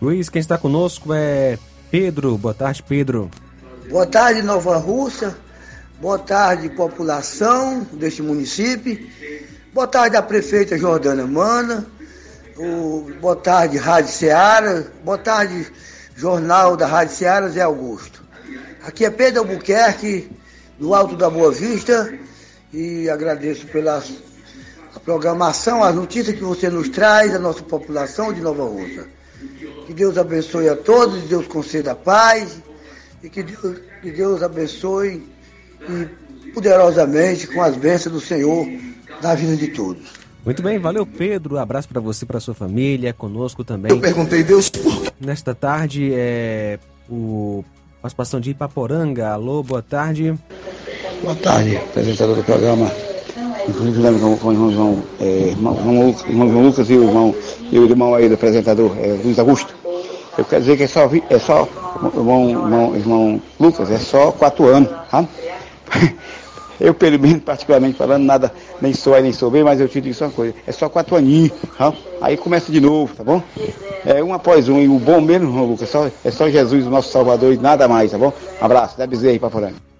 Luiz, quem está conosco é Pedro. Boa tarde, Pedro. Boa tarde, Nova Rússia. Boa tarde, população deste município. Boa tarde, a prefeita Jordana Mana. O, boa tarde, Rádio Ceará. Boa tarde, Jornal da Rádio Ceará, Zé Augusto. Aqui é Pedro Albuquerque, do Alto da Boa Vista e agradeço pela programação, as notícias que você nos traz, a nossa população de Nova Rússia. Que Deus abençoe a todos, que Deus conceda paz e que Deus, que Deus abençoe e poderosamente com as bênçãos do Senhor na vida de todos. Muito bem, valeu Pedro, abraço para você, para sua família, conosco também. Eu perguntei Deus por Nesta tarde é o participação de Ipaporanga. Alô, boa tarde. Boa tarde, apresentador do programa. Inclusive lembro com o irmão João, é, irmão, irmão, Lucas e o irmão, e o irmão aí do apresentador, é, Luiz Augusto. Eu quero dizer que é só, é só irmão, irmão, irmão Lucas, é só quatro anos, tá? Eu, pelo menos, particularmente falando, nada, nem sou aí, nem sou bem, mas eu te digo só uma coisa, é só quatro aninhos, tá? Aí começa de novo, tá bom? É um após um, e o bom mesmo, irmão Lucas, é só, é só Jesus, o nosso Salvador, e nada mais, tá bom? Um abraço, dá bezerra aí pra Poranga.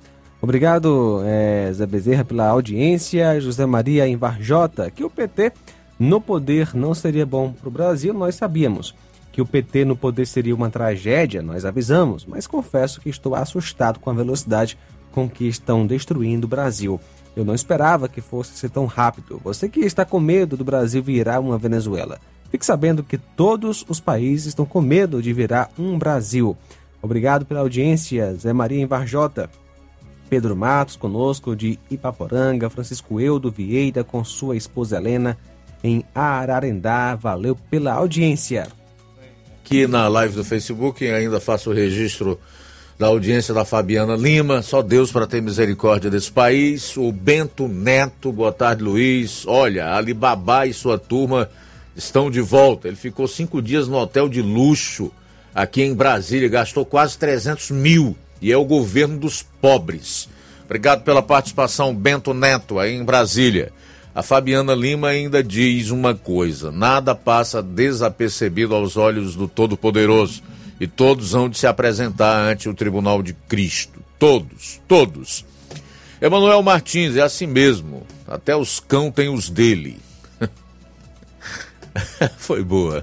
Obrigado, é, Zé Bezerra, pela audiência. José Maria em Varjota, que o PT no poder não seria bom para o Brasil, nós sabíamos. Que o PT no poder seria uma tragédia, nós avisamos, mas confesso que estou assustado com a velocidade com que estão destruindo o Brasil. Eu não esperava que fosse ser tão rápido. Você que está com medo do Brasil virar uma Venezuela, fique sabendo que todos os países estão com medo de virar um Brasil. Obrigado pela audiência, Zé Maria em Varjota. Pedro Matos conosco de Ipaporanga, Francisco Eudo Vieira com sua esposa Helena em Ararendá. Valeu pela audiência aqui na live do Facebook, ainda faço o registro da audiência da Fabiana Lima, só Deus para ter misericórdia desse país. O Bento Neto, boa tarde, Luiz. Olha, Alibaba e sua turma estão de volta. Ele ficou cinco dias no hotel de luxo aqui em Brasília, gastou quase 300 mil e é o governo dos pobres. Obrigado pela participação, Bento Neto, aí em Brasília. A Fabiana Lima ainda diz uma coisa: nada passa desapercebido aos olhos do Todo-Poderoso e todos hão de se apresentar ante o tribunal de Cristo. Todos, todos. Emanuel Martins, é assim mesmo. Até os cão têm os dele. Foi boa.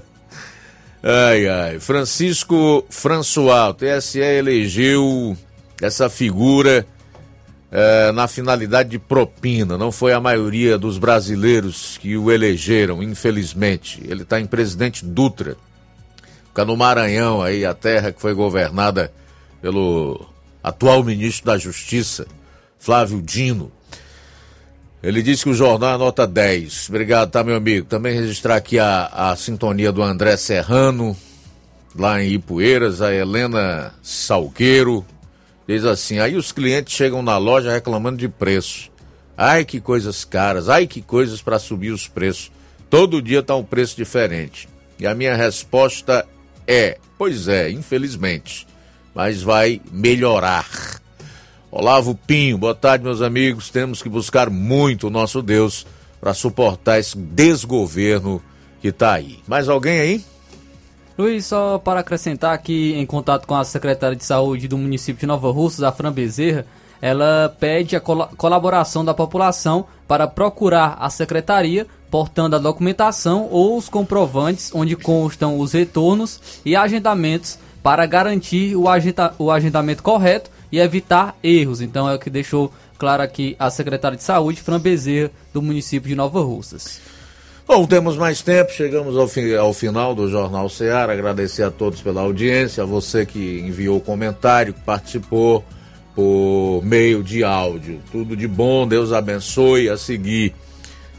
Ai, ai. Francisco François, o TSE elegeu essa figura é, na finalidade de propina. Não foi a maioria dos brasileiros que o elegeram, infelizmente. Ele está em presidente Dutra. Fica no Maranhão, aí, a terra que foi governada pelo atual ministro da Justiça, Flávio Dino. Ele disse que o jornal é nota 10. Obrigado, tá, meu amigo? Também registrar aqui a, a sintonia do André Serrano, lá em Ipueiras, a Helena Salgueiro, Diz assim: aí os clientes chegam na loja reclamando de preço. Ai que coisas caras, ai que coisas para subir os preços. Todo dia está um preço diferente. E a minha resposta é: pois é, infelizmente, mas vai melhorar. Olavo Pinho, boa tarde, meus amigos. Temos que buscar muito o nosso Deus para suportar esse desgoverno que está aí. Mais alguém aí? Luiz, só para acrescentar que em contato com a secretária de saúde do município de Nova Russas, a Fran Bezerra, ela pede a col colaboração da população para procurar a secretaria portando a documentação ou os comprovantes onde constam os retornos e agendamentos para garantir o, agenda o agendamento correto e evitar erros. Então é o que deixou claro aqui a secretária de saúde, Fran Bezerra, do município de Nova Russas. Bom, temos mais tempo, chegamos ao, fi ao final do Jornal Ceará. Agradecer a todos pela audiência, a você que enviou comentário, que participou por meio de áudio. Tudo de bom, Deus abençoe. A seguir,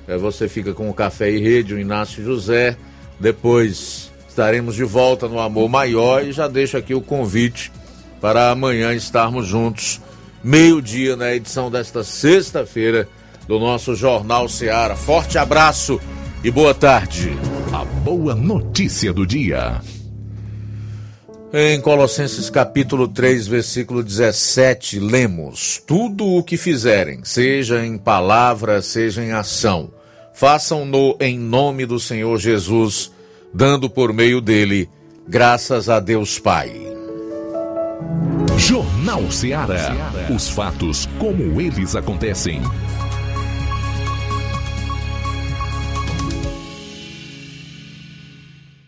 é, você fica com o Café e Rede, o Inácio José. Depois estaremos de volta no Amor Maior e já deixo aqui o convite para amanhã estarmos juntos, meio-dia, na edição desta sexta-feira do nosso Jornal Ceará. Forte abraço e boa tarde. A boa notícia do dia. Em Colossenses capítulo 3, versículo 17, lemos: Tudo o que fizerem, seja em palavra, seja em ação, façam-no em nome do Senhor Jesus, dando por meio dele graças a Deus Pai. Jornal Ceará. Os fatos como eles acontecem.